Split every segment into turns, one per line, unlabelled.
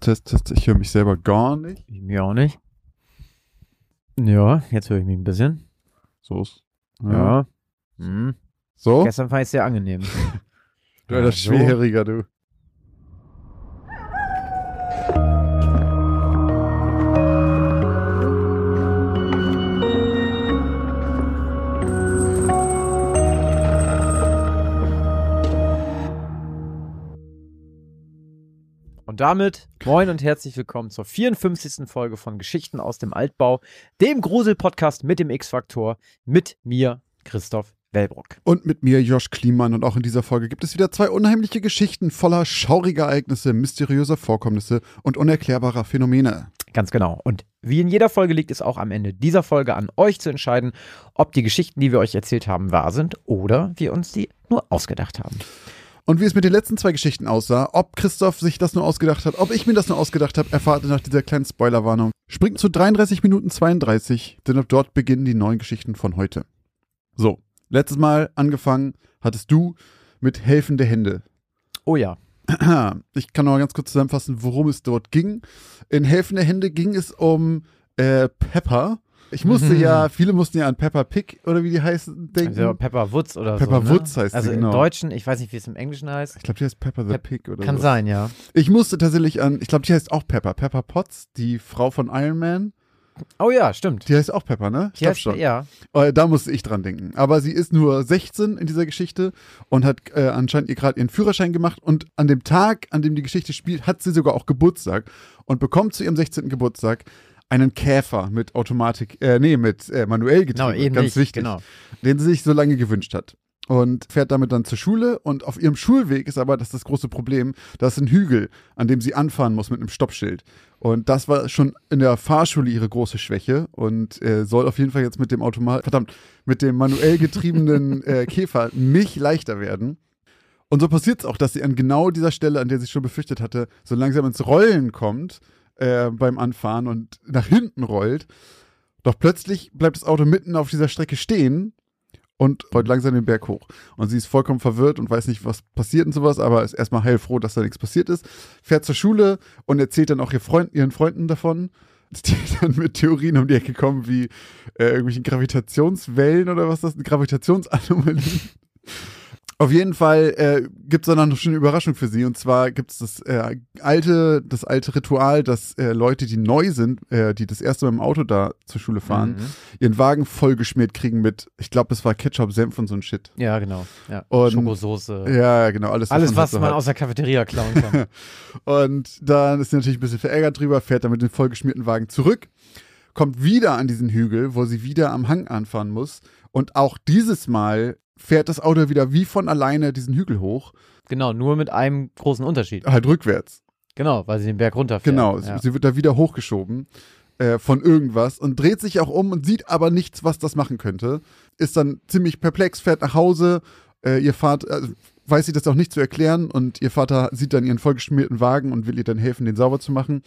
Test, Test. Ich höre mich selber gar nicht.
Ich mir auch nicht. Ja, jetzt höre ich mich ein bisschen.
So ist.
Ja. Hm.
So?
Gestern fand ich es sehr angenehm.
Du alter
Ja, so.
Schwerhöriger, du.
Und damit moin und herzlich willkommen zur 54. Folge von Geschichten aus dem Altbau, dem Grusel-Podcast mit dem X-Faktor, mit mir, Christoph Wellbrock.
Und mit mir, Josh Kliemann. Und auch in dieser Folge gibt es wieder zwei unheimliche Geschichten voller schauriger Ereignisse, mysteriöser Vorkommnisse und unerklärbarer Phänomene.
Ganz genau. Und wie in jeder Folge liegt es auch am Ende dieser Folge an euch zu entscheiden, ob die Geschichten, die wir euch erzählt haben, wahr sind oder wir uns die nur ausgedacht haben.
Und wie es mit den letzten zwei Geschichten aussah, ob Christoph sich das nur ausgedacht hat, ob ich mir das nur ausgedacht habe, erfahrt ihr nach dieser kleinen Spoilerwarnung. Springt zu 33 Minuten 32, denn ab dort beginnen die neuen Geschichten von heute. So, letztes Mal angefangen hattest du mit helfende Hände.
Oh ja.
Ich kann noch mal ganz kurz zusammenfassen, worum es dort ging. In helfende Hände ging es um äh, Pepper. Ich musste
Mhm.
ja, viele mussten ja an Pepper Pig oder wie die heißen denken.
Also Pepper Woods oder
Pepper
so. Ne?
Woods heißt sie,
Also
genau.
im Deutschen, ich weiß nicht, wie es im Englischen heißt.
ich glaube, die heißt Pepper the
Pep-
Pig oder
Kann
so.
sein, ja.
Ich musste tatsächlich an, ich glaube, die heißt auch Pepper. Pepper Potts, die Frau von Iron Man.
Oh ja, stimmt.
Die heißt auch Pepper, ne? Ich
Die
glaube
heißt-
schon.
Ja.
Äh, Da musste ich dran denken. Aber sie ist nur 16 in dieser Geschichte und hat äh, anscheinend ihr gerade ihren Führerschein gemacht. Und an dem Tag, an dem die Geschichte spielt, hat sie sogar auch Geburtstag und bekommt zu ihrem 16. Geburtstag einen Käfer mit Automatik, äh, nee, mit äh, manuell
Genau,
getrieben.
eben
ganz
nicht.
wichtig.
Genau.
Den sie sich so lange gewünscht hat. Und fährt damit dann zur Schule. Und auf ihrem Schulweg ist aber das, das große Problem, da ist ein Hügel, an dem sie anfahren muss mit einem Stoppschild. Und das war schon in der Fahrschule ihre große Schwäche und äh, soll auf jeden Fall jetzt mit dem Automat, verdammt, mit dem manuell getriebenen äh, Käfer nicht leichter werden. Und so passiert es auch, dass sie an genau dieser Stelle, an der sie schon befürchtet hatte, so langsam ins Rollen kommt äh, beim Anfahren und nach hinten rollt. Doch plötzlich bleibt das Auto mitten auf dieser Strecke stehen und rollt langsam den Berg hoch. Und sie ist vollkommen verwirrt und weiß nicht, was passiert und sowas, aber ist erstmal heilfroh, dass da nichts passiert ist. Fährt zur Schule und erzählt dann auch ihr Freund, ihren Freunden davon, die dann mit Theorien um die Ecke kommen, wie äh, irgendwelchen Gravitationswellen oder was das, Gravitationsanomalien. Auf jeden Fall äh, gibt es dann noch eine Überraschung für sie. Und zwar gibt es das äh, alte, das alte Ritual, dass äh, Leute, die neu sind, äh, die das erste Mal im Auto da zur Schule fahren,
Mhm.
ihren Wagen vollgeschmiert kriegen mit, ich glaube, es war Ketchup, Senf und so ein Shit.
Ja, genau. Ja.
Und-
Schokosoße.
Ja, genau, alles.
Alles, was man
halt.
aus der Cafeteria klauen kann.
Und dann ist sie natürlich ein bisschen verärgert drüber, fährt dann mit dem vollgeschmierten Wagen zurück, kommt wieder an diesen Hügel, wo sie wieder am Hang anfahren muss. Und auch dieses Mal fährt das Auto wieder wie von alleine diesen Hügel hoch,
genau, nur mit einem großen Unterschied.
halt rückwärts.
Genau, weil sie den Berg runterfährt.
Genau,
Ja.
sie wird da wieder hochgeschoben äh, von irgendwas und dreht sich auch um und sieht aber nichts, was das machen könnte. Ist dann ziemlich perplex, fährt nach Hause. Äh, ihr Vater, also, weiß sie das auch nicht zu erklären und ihr Vater sieht dann ihren vollgeschmierten Wagen und will ihr dann helfen, den sauber zu machen.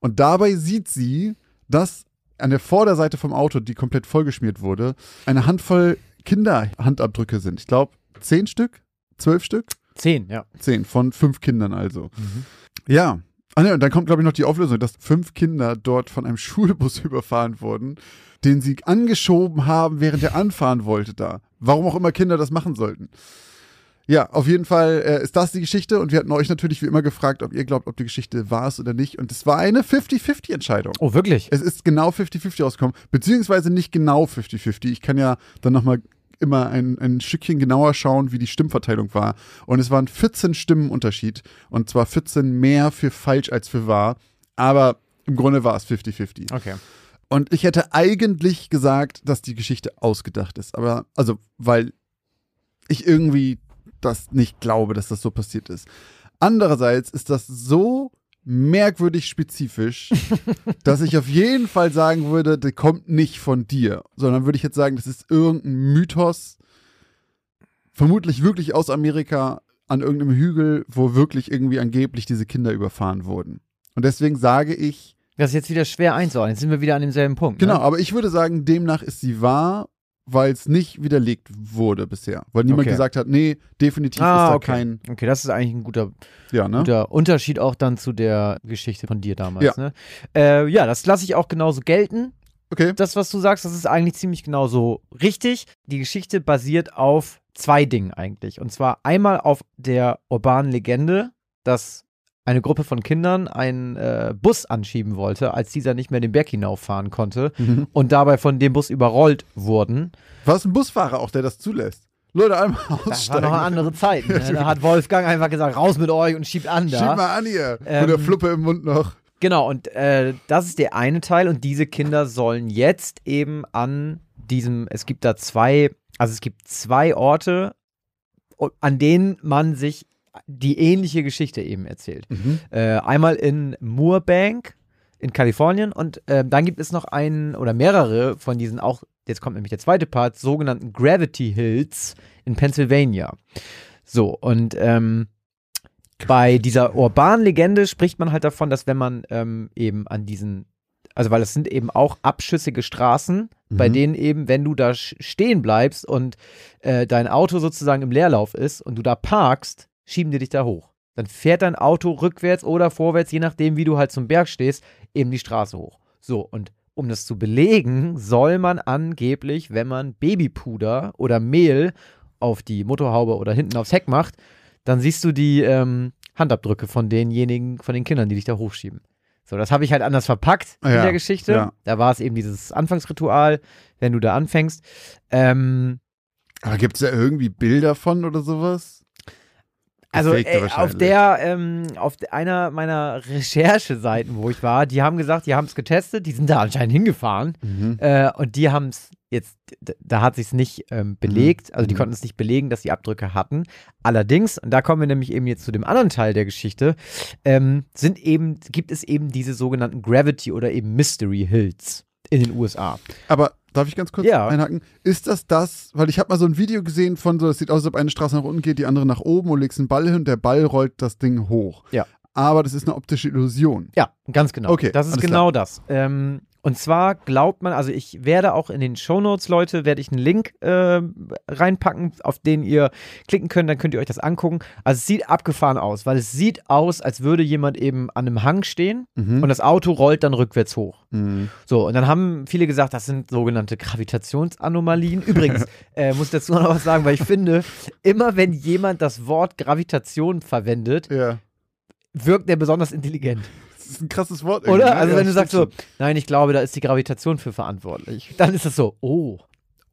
Und dabei sieht sie, dass an der Vorderseite vom Auto, die komplett vollgeschmiert wurde, eine Handvoll Kinderhandabdrücke sind. Ich glaube, zehn Stück, zwölf Stück.
Zehn, ja.
Zehn von fünf Kindern also.
Mhm.
Ja. Ah, ne, und dann kommt, glaube ich, noch die Auflösung, dass fünf Kinder dort von einem Schulbus überfahren wurden, den sie angeschoben haben, während er anfahren wollte da. Warum auch immer Kinder das machen sollten. Ja, auf jeden Fall äh, ist das die Geschichte und wir hatten euch natürlich wie immer gefragt, ob ihr glaubt, ob die Geschichte wahr ist oder nicht. Und es war eine 50-50-Entscheidung.
Oh, wirklich?
Es ist genau 50-50 rausgekommen, beziehungsweise nicht genau 50-50. Ich kann ja dann nochmal immer ein, ein Stückchen genauer schauen, wie die Stimmverteilung war. Und es waren 14 Stimmen Unterschied. Und zwar 14 mehr für falsch als für wahr. Aber im Grunde war es 50-50.
Okay.
Und ich hätte eigentlich gesagt, dass die Geschichte ausgedacht ist. Aber, also, weil ich irgendwie das nicht glaube, dass das so passiert ist. Andererseits ist das so merkwürdig spezifisch, dass ich auf jeden Fall sagen würde, der kommt nicht von dir, sondern würde ich jetzt sagen, das ist irgendein Mythos, vermutlich wirklich aus Amerika an irgendeinem Hügel, wo wirklich irgendwie angeblich diese Kinder überfahren wurden. Und deswegen sage ich,
Das ist jetzt wieder schwer einzuordnen. Jetzt sind wir wieder an demselben Punkt.
genau,
Ne?
aber ich würde sagen, demnach ist sie wahr, weil es nicht widerlegt wurde bisher. Weil niemand
Okay.
gesagt hat, nee, definitiv
Ah,
ist da
okay.
kein.
Okay, das ist eigentlich ein guter,
Ja, ne?
guter Unterschied auch dann zu der Geschichte von dir damals.
Ja.
Ne? Äh, ja, das lasse ich auch genauso gelten.
Okay.
Das, was du sagst, das ist eigentlich ziemlich genauso richtig. Die Geschichte basiert auf zwei Dingen eigentlich. Und zwar einmal auf der urbanen Legende, dass eine Gruppe von Kindern einen äh, Bus anschieben wollte, als dieser nicht mehr den Berg hinauffahren konnte
Mhm.
und dabei von dem Bus überrollt wurden.
War es ein Busfahrer auch, der das zulässt? Leute, einmal
Das war
aussteigen.
noch eine andere Zeit. Ne? Da hat Wolfgang einfach gesagt, raus mit euch und schiebt an da.
mal an hier.
Ähm,
Mit der Fluppe im Mund noch.
Genau, und äh, das ist der eine Teil und diese Kinder sollen jetzt eben an diesem, es gibt da zwei, also es gibt zwei Orte, an denen man sich die ähnliche Geschichte eben erzählt.
Mhm.
Äh, einmal in Moorbank in Kalifornien und äh, dann gibt es noch einen oder mehrere von diesen auch, jetzt kommt nämlich der zweite Part, sogenannten Gravity Hills in Pennsylvania. So, und ähm, bei dieser urbanen Legende spricht man halt davon, dass wenn man ähm, eben an diesen, also weil es sind eben auch abschüssige Straßen, bei
Mhm.
denen eben, wenn du da stehen bleibst und äh, dein Auto sozusagen im Leerlauf ist und du da parkst, schieben die dich da hoch. Dann fährt dein Auto rückwärts oder vorwärts, je nachdem, wie du halt zum Berg stehst, eben die Straße hoch. So, und um das zu belegen, soll man angeblich, wenn man Babypuder oder Mehl auf die Motorhaube oder hinten aufs Heck macht, dann siehst du die ähm, Handabdrücke von denjenigen, von den Kindern, die dich da hochschieben. So, das habe ich halt anders verpackt in
Ja,
der Geschichte.
ja.
Da war es eben dieses Anfangsritual, wenn du da anfängst. Ähm,
Aber gibt es da irgendwie Bilder von oder sowas?
Also ey, auf
wahrscheinlich.
der, ähm, auf einer meiner Rechercheseiten, wo ich war, die haben gesagt, die haben es getestet, die sind da anscheinend hingefahren
Mhm.
äh, und die haben es jetzt, da hat sich es nicht ähm, belegt, also die
Mhm.
konnten es nicht belegen, dass die Abdrücke hatten. Allerdings, und da kommen wir nämlich eben jetzt zu dem anderen Teil der Geschichte, ähm, sind eben, gibt es eben diese sogenannten Gravity oder eben Mystery Hills in den USA.
Aber darf ich ganz kurz
Ja.
einhaken? Ist das das, weil ich habe mal so ein Video gesehen von so, das sieht aus, als ob eine Straße nach unten geht, die andere nach oben und legst einen Ball hin und der Ball rollt das Ding hoch.
Ja.
Aber das ist eine optische Illusion.
Ja, ganz genau.
Okay,
das ist genau das. Ähm, und zwar glaubt man, also ich werde auch in den Shownotes, Leute, werde ich einen Link äh, reinpacken, auf den ihr klicken könnt, dann könnt ihr euch das angucken. Also es sieht abgefahren aus, weil es sieht aus, als würde jemand eben an einem Hang stehen
Mhm.
und das Auto rollt dann rückwärts hoch.
Mhm.
So, und dann haben viele gesagt, das sind sogenannte Gravitationsanomalien. Übrigens, äh, muss ich dazu noch was sagen, weil ich finde, immer wenn jemand das Wort Gravitation verwendet,
Ja.
wirkt er besonders intelligent.
Das ist ein krasses Wort. irgendwie,
Oder?
ne?
Also
Ja,
wenn du sagst so, nein, ich glaube, da ist die Gravitation für verantwortlich, dann ist es so, oh,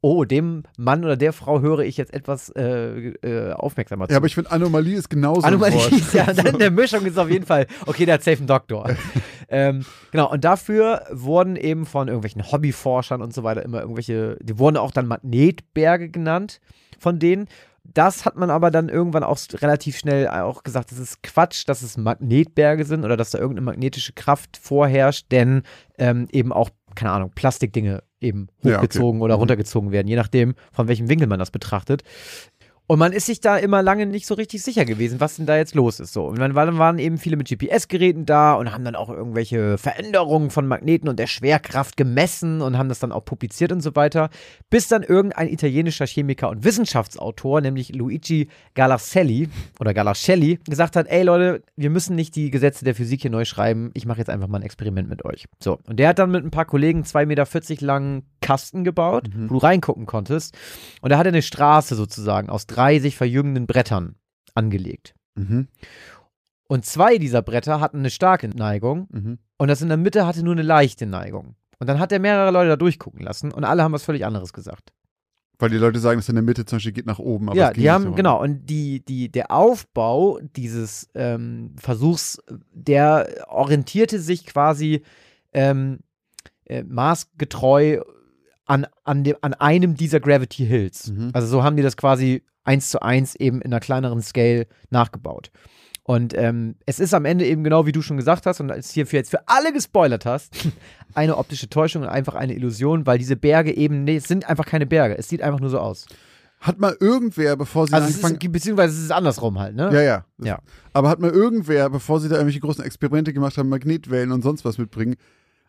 oh, dem Mann oder der Frau höre ich jetzt etwas äh, äh, aufmerksamer zu.
Ja, aber ich finde, Anomalie ist genauso
Anomalie
ein Wort.
ist ja, dann der Mischung ist auf jeden Fall, okay, der hat safe einen Doktor. ähm, genau, und dafür wurden eben von irgendwelchen Hobbyforschern und so weiter immer irgendwelche, die wurden auch dann Magnetberge genannt von denen. Das hat man aber dann irgendwann auch relativ schnell auch gesagt, das ist Quatsch, dass es Magnetberge sind oder dass da irgendeine magnetische Kraft vorherrscht, denn ähm, eben auch, keine Ahnung, Plastikdinge eben
Ja, okay.
hochgezogen oder
Mhm.
runtergezogen werden, je nachdem, von welchem Winkel man das betrachtet. Und man ist sich da immer lange nicht so richtig sicher gewesen, was denn da jetzt los ist. So. Und dann waren, eben viele mit GPS-Geräten da und haben dann auch irgendwelche Veränderungen von Magneten und der Schwerkraft gemessen und haben das dann auch publiziert und so weiter. Bis dann irgendein italienischer Chemiker und Wissenschaftsautor, nämlich Luigi Galascelli oder Galascelli, gesagt hat: Ey Leute, wir müssen nicht die Gesetze der Physik hier neu schreiben. Ich mache jetzt einfach mal ein Experiment mit euch. So. Und der hat dann mit ein paar Kollegen 2,40 Meter langen Kasten gebaut,
Mhm.
wo du reingucken konntest. Und da hat er eine Straße sozusagen aus drei sich verjüngenden Brettern angelegt.
Mhm.
Und zwei dieser Bretter hatten eine starke Neigung
Mhm.
und das in der Mitte hatte nur eine leichte Neigung. Und dann hat er mehrere Leute da durchgucken lassen und alle haben was völlig anderes gesagt.
Weil die Leute sagen, dass in der Mitte zum Beispiel geht nach oben. Aber
ja, die haben, genau, und die, die, der Aufbau dieses ähm, Versuchs, der orientierte sich quasi ähm, äh, maßgetreu an, an, dem, an einem dieser Gravity Hills.
Mhm.
Also so haben die das quasi eins zu eins eben in einer kleineren Scale nachgebaut. Und ähm, es ist am Ende eben genau wie du schon gesagt hast und als hierfür jetzt für alle gespoilert hast, eine optische Täuschung und einfach eine Illusion, weil diese Berge eben, nee, es sind einfach keine Berge. Es sieht einfach nur so aus.
Hat mal irgendwer, bevor sie
Also
angefangen
ist, beziehungsweise es ist andersrum halt, ne?
Ja, ja.
Ja.
Aber hat mal irgendwer, bevor sie da irgendwelche großen Experimente gemacht haben, Magnetwellen und sonst was mitbringen,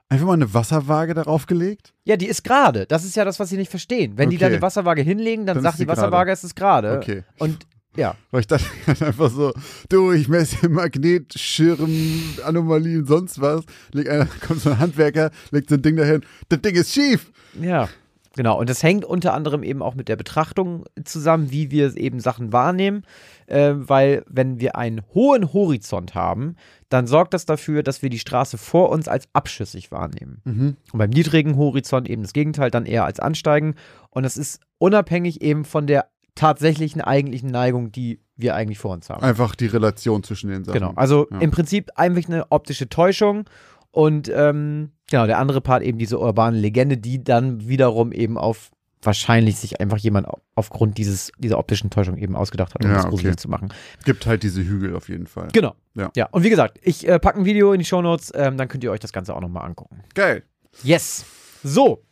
einfach mal eine Wasserwaage darauf gelegt?
Ja, die ist gerade. Das ist ja das, was sie nicht verstehen. Wenn die da eine Wasserwaage hinlegen, dann,
Dann
sagt die Wasserwaage, es ist gerade.
Okay.
Und ja,
Weil ich dachte einfach so, du, ich messe Magnetschirm, Anomalien, sonst was. Leg einer, kommt so ein Handwerker, legt so ein Ding dahin, das Ding ist schief.
ja. Genau, und das hängt unter anderem eben auch mit der Betrachtung zusammen, wie wir eben Sachen wahrnehmen, äh, weil wenn wir einen hohen Horizont haben, dann sorgt das dafür, dass wir die Straße vor uns als abschüssig wahrnehmen.
Mhm.
Und beim niedrigen Horizont eben das Gegenteil, dann eher als ansteigen. Und das ist unabhängig eben von der tatsächlichen eigentlichen Neigung, die wir eigentlich vor uns haben.
Einfach die Relation zwischen den Sachen.
Genau, also
Ja.
im Prinzip einfach eine optische Täuschung und ähm, genau, der andere Part eben diese urbane Legende, die dann wiederum eben auf wahrscheinlich sich einfach jemand au- aufgrund dieses, dieser optischen Täuschung eben ausgedacht hat, um
Ja,
das gruselig
okay.
zu machen.
Gibt halt diese Hügel auf jeden Fall.
Genau.
Ja.
Ja, und wie gesagt, ich äh, packe ein Video in die Shownotes, ähm, dann könnt ihr euch das Ganze auch nochmal angucken.
Geil.
Yes. So.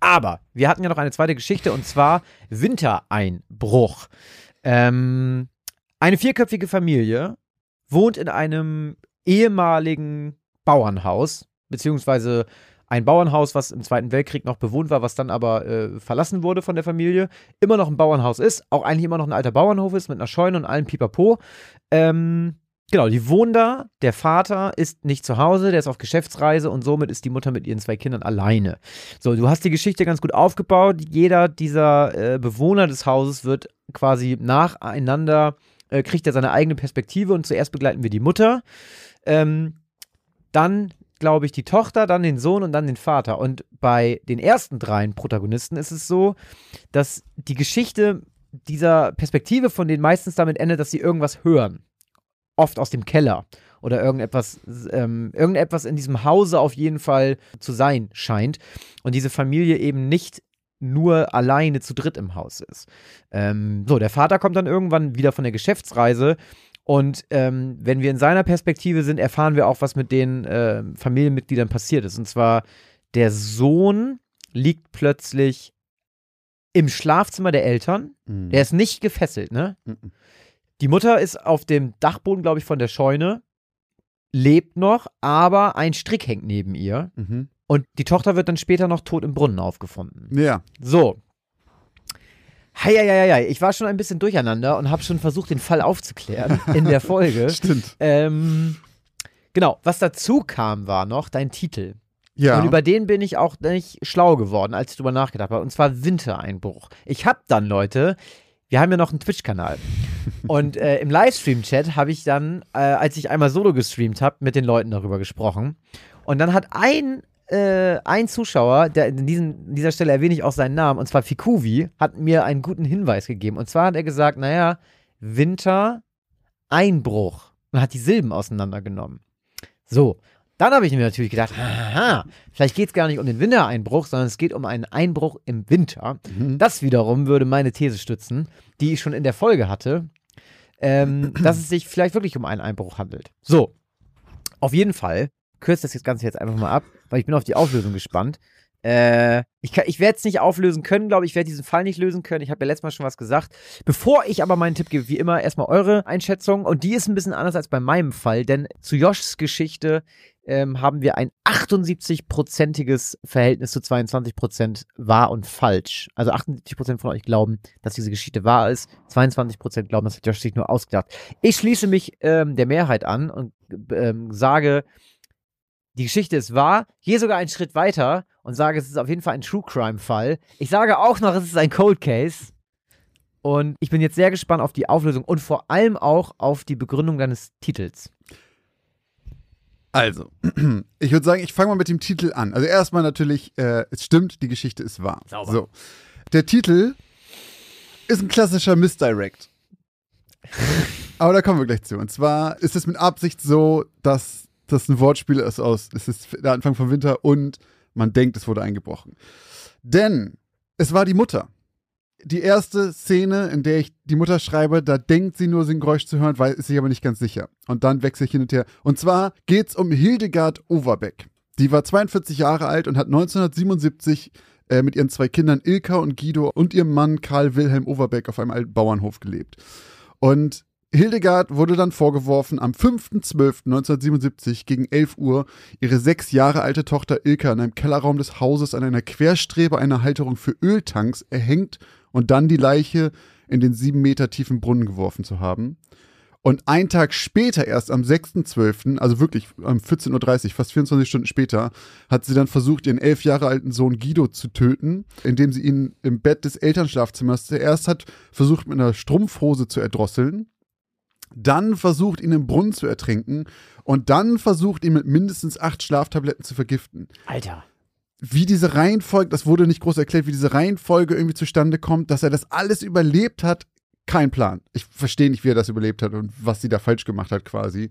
Aber wir hatten ja noch eine zweite Geschichte und zwar Wintereinbruch. Ähm, eine vierköpfige Familie wohnt in einem ehemaligen Bauernhaus, beziehungsweise ein Bauernhaus, was im Zweiten Weltkrieg noch bewohnt war, was dann aber äh, verlassen wurde von der Familie, immer noch ein Bauernhaus ist, auch eigentlich immer noch ein alter Bauernhof ist mit einer Scheune und allem Pipapo. Ähm, genau, die wohnen da, der Vater ist nicht zu Hause, der ist auf Geschäftsreise und somit ist die Mutter mit ihren zwei Kindern alleine. So, du hast die Geschichte ganz gut aufgebaut. Jeder dieser äh, Bewohner des Hauses wird quasi nacheinander, äh, kriegt er seine eigene Perspektive und zuerst begleiten wir die Mutter. Ähm, dann glaube ich, die Tochter, dann den Sohn und dann den Vater. Und bei den ersten dreien Protagonisten ist es so, dass die Geschichte dieser Perspektive von denen meistens damit endet, dass sie irgendwas hören. Oft aus dem Keller oder irgendetwas, ähm, irgendetwas in diesem Hause auf jeden Fall zu sein scheint. Und diese Familie eben nicht nur alleine zu dritt im Haus ist. Ähm, so, der Vater kommt dann irgendwann wieder von der Geschäftsreise und ähm, wenn wir in seiner Perspektive sind, erfahren wir auch, was mit den äh, Familienmitgliedern passiert ist. Und zwar, der Sohn liegt plötzlich im Schlafzimmer der Eltern.
Mhm.
Der ist nicht gefesselt, ne?
Mhm.
Die Mutter ist auf dem Dachboden, glaube ich, von der Scheune, lebt noch, aber ein Strick hängt neben ihr.
Mhm.
Und die Tochter wird dann später noch tot im Brunnen aufgefunden.
Ja.
So. Heieieiei, ich war schon ein bisschen durcheinander und habe schon versucht, den Fall aufzuklären in der Folge.
Stimmt.
ähm, genau, was dazu kam, war noch dein Titel.
Ja.
Und über den bin ich auch nicht schlau geworden, als ich drüber nachgedacht habe. Und zwar Wintereinbruch. Ich habe dann, Leute, wir haben ja noch einen Twitch-Kanal. und äh, im Livestream-Chat habe ich dann, äh, als ich einmal solo gestreamt habe, mit den Leuten darüber gesprochen. Und dann hat ein, äh, ein Zuschauer, der in, diesen, in dieser Stelle erwähne ich auch seinen Namen, und zwar Fikuvi, hat mir einen guten Hinweis gegeben. Und zwar hat er gesagt, naja, Winter-Einbruch. Und hat die Silben auseinandergenommen. So, dann habe ich mir natürlich gedacht, aha, vielleicht geht es gar nicht um den Wintereinbruch, sondern es geht um einen Einbruch im Winter.
Mhm.
Das wiederum würde meine These stützen, die ich schon in der Folge hatte, ähm, dass es sich vielleicht wirklich um einen Einbruch handelt. So, auf jeden Fall kürze das Ganze jetzt einfach mal ab, weil ich bin auf die Auflösung gespannt. Äh, ich kann- ich werde es nicht auflösen können, glaube ich. Ich werde diesen Fall nicht lösen können. Ich habe ja letztes Mal schon was gesagt. Bevor ich aber meinen Tipp gebe, wie immer, erstmal eure Einschätzung. Und die ist ein bisschen anders als bei meinem Fall, denn zu Joshs Geschichte ähm, haben wir ein 78-prozentiges Verhältnis zu 22% wahr und falsch. Also 78% von euch glauben, dass diese Geschichte wahr ist. 22% glauben, das hat Josh sich nur ausgedacht. Ich schließe mich ähm, der Mehrheit an und ähm, sage, die Geschichte ist wahr, gehe sogar einen Schritt weiter und sage, es ist auf jeden Fall ein True Crime Fall. Ich sage auch noch, es ist ein Cold Case. Und ich bin jetzt sehr gespannt auf die Auflösung und vor allem auch auf die Begründung deines Titels.
Also, ich würde sagen, ich fange mal mit dem Titel an. Also erstmal natürlich, äh, es stimmt, die Geschichte ist wahr.
Sauber.
So. Der Titel ist ein klassischer Misdirect. Aber da kommen wir gleich zu. Und zwar ist es mit Absicht so, dass das ein Wortspiel ist aus, es ist der Anfang vom Winter und man denkt, es wurde eingebrochen. Denn es war die Mutter. Die erste Szene, in der ich die Mutter schreibe, da denkt sie nur, sie ein Geräusch zu hören, weil ist sich aber nicht ganz sicher. Und dann wechsle ich hin und her. Und zwar geht es um Hildegard Overbeck. Die war 42 Jahre alt und hat 1977 äh, mit ihren zwei Kindern Ilka und Guido und ihrem Mann Karl Wilhelm Overbeck auf einem alten Bauernhof gelebt. Und Hildegard wurde dann vorgeworfen, am 5.12.1977 gegen 11 Uhr ihre sechs Jahre alte Tochter Ilka in einem Kellerraum des Hauses an einer Querstrebe einer Halterung für Öltanks erhängt und dann die Leiche in den sieben Meter tiefen Brunnen geworfen zu haben. Und einen Tag später, erst am 6.12., also wirklich um 14.30 Uhr, fast 24 Stunden später, hat sie dann versucht, ihren elf Jahre alten Sohn Guido zu töten, indem sie ihn im Bett des Elternschlafzimmers zuerst hat versucht, mit einer Strumpfhose zu erdrosseln, dann versucht, ihn im Brunnen zu ertrinken und dann versucht, ihn mit mindestens acht Schlaftabletten zu vergiften
Alter.
wie diese Reihenfolge, das wurde nicht groß erklärt, wie diese Reihenfolge irgendwie zustande kommt, dass er das alles überlebt hat, kein Plan. Ich verstehe nicht, wie er das überlebt hat und was sie da falsch gemacht hat quasi.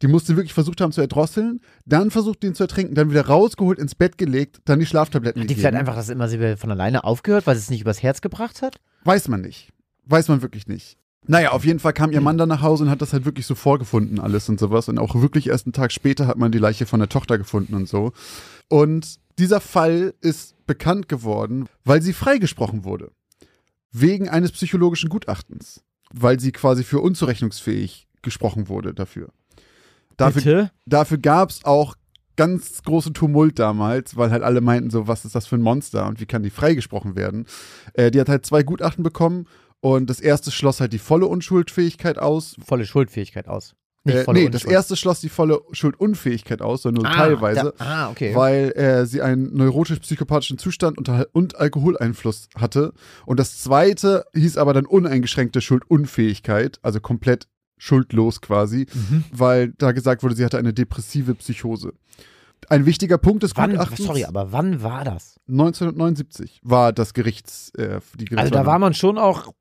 Die musste wirklich versucht haben zu erdrosseln, dann versucht ihn zu ertrinken, dann wieder rausgeholt, ins Bett gelegt, dann die Schlaftabletten
Hat die
gegeben.
vielleicht einfach das immer sie von alleine aufgehört, weil sie es nicht übers Herz gebracht hat?
Weiß man nicht. Weiß man wirklich nicht. Naja, auf jeden Fall kam ihr Mann dann nach Hause und hat das halt wirklich so vorgefunden, alles und sowas. Und auch wirklich erst einen Tag später hat man die Leiche von der Tochter gefunden und so. Und dieser Fall ist bekannt geworden, weil sie freigesprochen wurde. Wegen eines psychologischen Gutachtens. Weil sie quasi für unzurechnungsfähig gesprochen wurde dafür. Dafür,
Bitte?
dafür gab es auch ganz großen Tumult damals, weil halt alle meinten so, was ist das für ein Monster und wie kann die freigesprochen werden. Äh, die hat halt zwei Gutachten bekommen und das erste schloss halt die volle Unschuldfähigkeit aus.
Volle Schuldfähigkeit aus. Nicht
Äh,
volle
nee, das erste schloss die volle Schuldunfähigkeit aus, sondern nur
Ah,
teilweise.
Da, ah, okay.
Weil äh, sie einen neurotisch-psychopathischen Zustand und, und Alkoholeinfluss hatte. Und das zweite hieß aber dann uneingeschränkte Schuldunfähigkeit, also komplett schuldlos quasi,
Mhm.
weil da gesagt wurde, sie hatte eine depressive Psychose. Ein wichtiger Punkt des
Wann,
Gutachtens
sorry, aber wann war das?
1979 war das Gerichts, äh, die
Also da war man schon auch,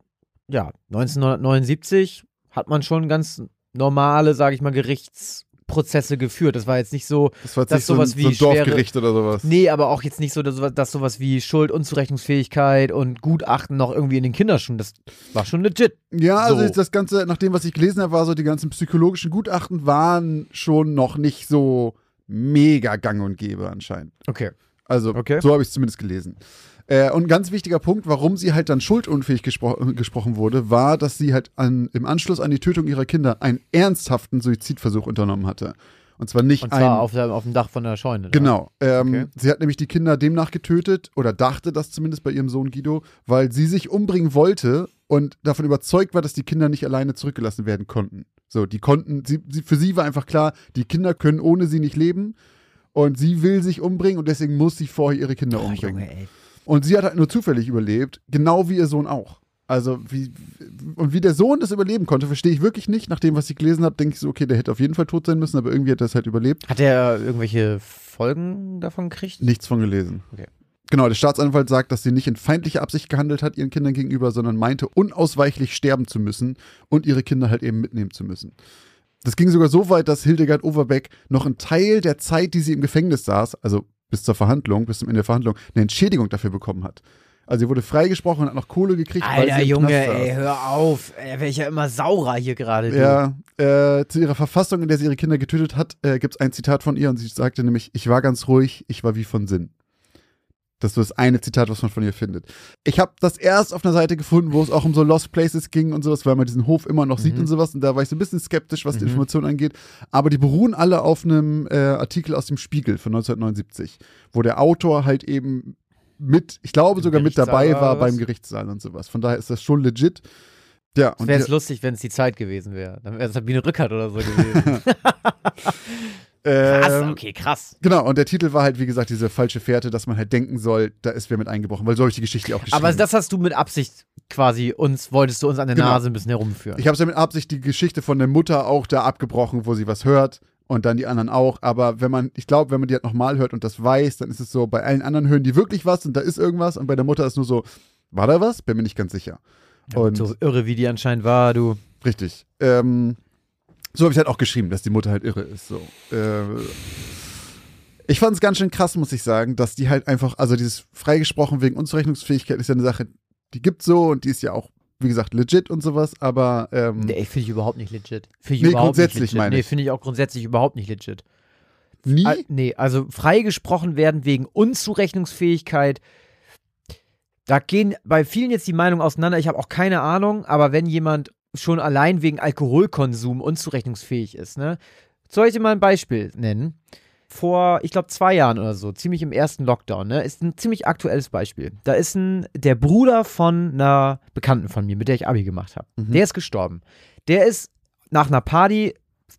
ja, 1979 hat man schon ganz normale, sage ich mal, Gerichtsprozesse geführt. Das war jetzt nicht so,
das war jetzt
das
nicht so, ein,
sowas
so
wie
ein
schwere-
Dorfgericht oder sowas.
nee, aber auch jetzt nicht so, dass, sowas- dass sowas wie Schuld, Unzurechnungsfähigkeit und Gutachten noch irgendwie in den Kinderschuhen, das war schon legit.
Ja, also
So.
das Ganze, nach dem, was ich gelesen habe, war so, die ganzen psychologischen Gutachten waren schon noch nicht so mega gang und gäbe anscheinend.
Okay.
Also,
Okay.
so habe ich es zumindest gelesen. Äh, und ein ganz wichtiger Punkt, warum sie halt dann schuldunfähig gespro gesprochen wurde, war, dass sie halt an, im Anschluss an die Tötung ihrer Kinder einen ernsthaften Suizidversuch unternommen hatte. Und zwar nicht
Und
ein.
zwar auf, der, auf dem Dach von der Scheune. da.
Genau. Ähm,
Okay.
Sie hat nämlich die Kinder demnach getötet oder dachte das zumindest bei ihrem Sohn Guido, weil sie sich umbringen wollte und davon überzeugt war, dass die Kinder nicht alleine zurückgelassen werden konnten. So, die konnten, sie, sie, für sie war einfach klar, die Kinder können ohne sie nicht leben und sie will sich umbringen und deswegen muss sie vorher ihre Kinder
Oh,
umbringen.
Junge, ey.
Und sie hat halt nur zufällig überlebt, genau wie ihr Sohn auch. Also, wie, und wie der Sohn das überleben konnte, verstehe ich wirklich nicht. Nach dem, was ich gelesen habe, denke ich so, okay, der hätte auf jeden Fall tot sein müssen, aber irgendwie hat er es halt überlebt.
Hat er irgendwelche Folgen davon gekriegt?
Nichts von gelesen.
Okay.
Genau, der Staatsanwalt sagt, dass sie nicht in feindlicher Absicht gehandelt hat ihren Kindern gegenüber, sondern meinte, unausweichlich sterben zu müssen und ihre Kinder halt eben mitnehmen zu müssen. Das ging sogar so weit, dass Hildegard Overbeck noch einen Teil der Zeit, die sie im Gefängnis saß, also bis zur Verhandlung, bis zum Ende der Verhandlung, eine Entschädigung dafür bekommen hat. Also sie wurde freigesprochen und hat noch Kohle gekriegt, weil
Alter,
sie im
Junge, ey, hör auf. Ey, wär ich ja immer saurer hier gerade.
Ja, äh, zu ihrer Verfassung, in der sie ihre Kinder getötet hat, äh, gibt es ein Zitat von ihr und sie sagte nämlich, ich war ganz ruhig, ich war wie von Sinn. Das ist so das eine Zitat, was man von ihr findet. Ich habe das erst auf einer Seite gefunden, wo es auch um so Lost Places ging und sowas, weil man diesen Hof immer noch sieht
Mhm.
und sowas. Und da war ich so ein bisschen skeptisch, was die
Mhm.
Informationen angeht. Aber die beruhen alle auf einem äh, Artikel aus dem Spiegel von 1979, wo der Autor halt eben mit, ich glaube sogar mit dabei war beim Gerichtssaal und sowas. Von daher ist das schon legit. Ja,
Wäre
die-
es lustig, wenn es die Zeit gewesen wäre. Dann wäre es Sabine Rückert oder so gewesen. krass,
ähm,
okay, krass.
Genau, und der Titel war halt, wie gesagt, diese falsche Fährte, dass man halt denken soll, da ist wer mit eingebrochen, weil so habe ich die Geschichte auch geschrieben.
Aber das hast du mit Absicht quasi uns, wolltest du uns an der
Genau.
Nase ein bisschen herumführen.
ich habe ja mit Absicht die Geschichte von der Mutter auch da abgebrochen, wo sie was hört und dann die anderen auch. Aber wenn man, ich glaube, wenn man die halt nochmal hört und das weiß, dann ist es so, bei allen anderen hören die wirklich was und da ist irgendwas und bei der Mutter ist nur so, war da was? Bin mir nicht ganz sicher. Und
so irre, wie die anscheinend war, du.
richtig. Ähm, so habe ich halt auch geschrieben, dass die Mutter halt irre ist. So. Äh, ich fand es ganz schön krass, muss ich sagen, dass die halt einfach, also dieses freigesprochen wegen Unzurechnungsfähigkeit ist ja eine Sache, die gibt so und die ist ja auch, wie gesagt, legit und sowas, aber ähm,
Nee, finde ich überhaupt nicht legit. Finde ich
Nee,
überhaupt
grundsätzlich
nicht legit.
meine
Nee,
ich.
finde ich auch grundsätzlich überhaupt nicht legit.
nie.
Ah, nee, also freigesprochen werden wegen Unzurechnungsfähigkeit. Da gehen bei vielen jetzt die Meinungen auseinander. Ich habe auch keine Ahnung, aber wenn jemand schon allein wegen Alkoholkonsum unzurechnungsfähig ist. Ne? Soll ich dir mal ein Beispiel nennen? Vor, ich glaube, zwei Jahren oder so, ziemlich im ersten Lockdown, ne, ist ein ziemlich aktuelles Beispiel. Da ist ein, der Bruder von einer Bekannten von mir, mit der ich Abi gemacht habe.
Mhm.
Der ist gestorben. Der ist nach einer Party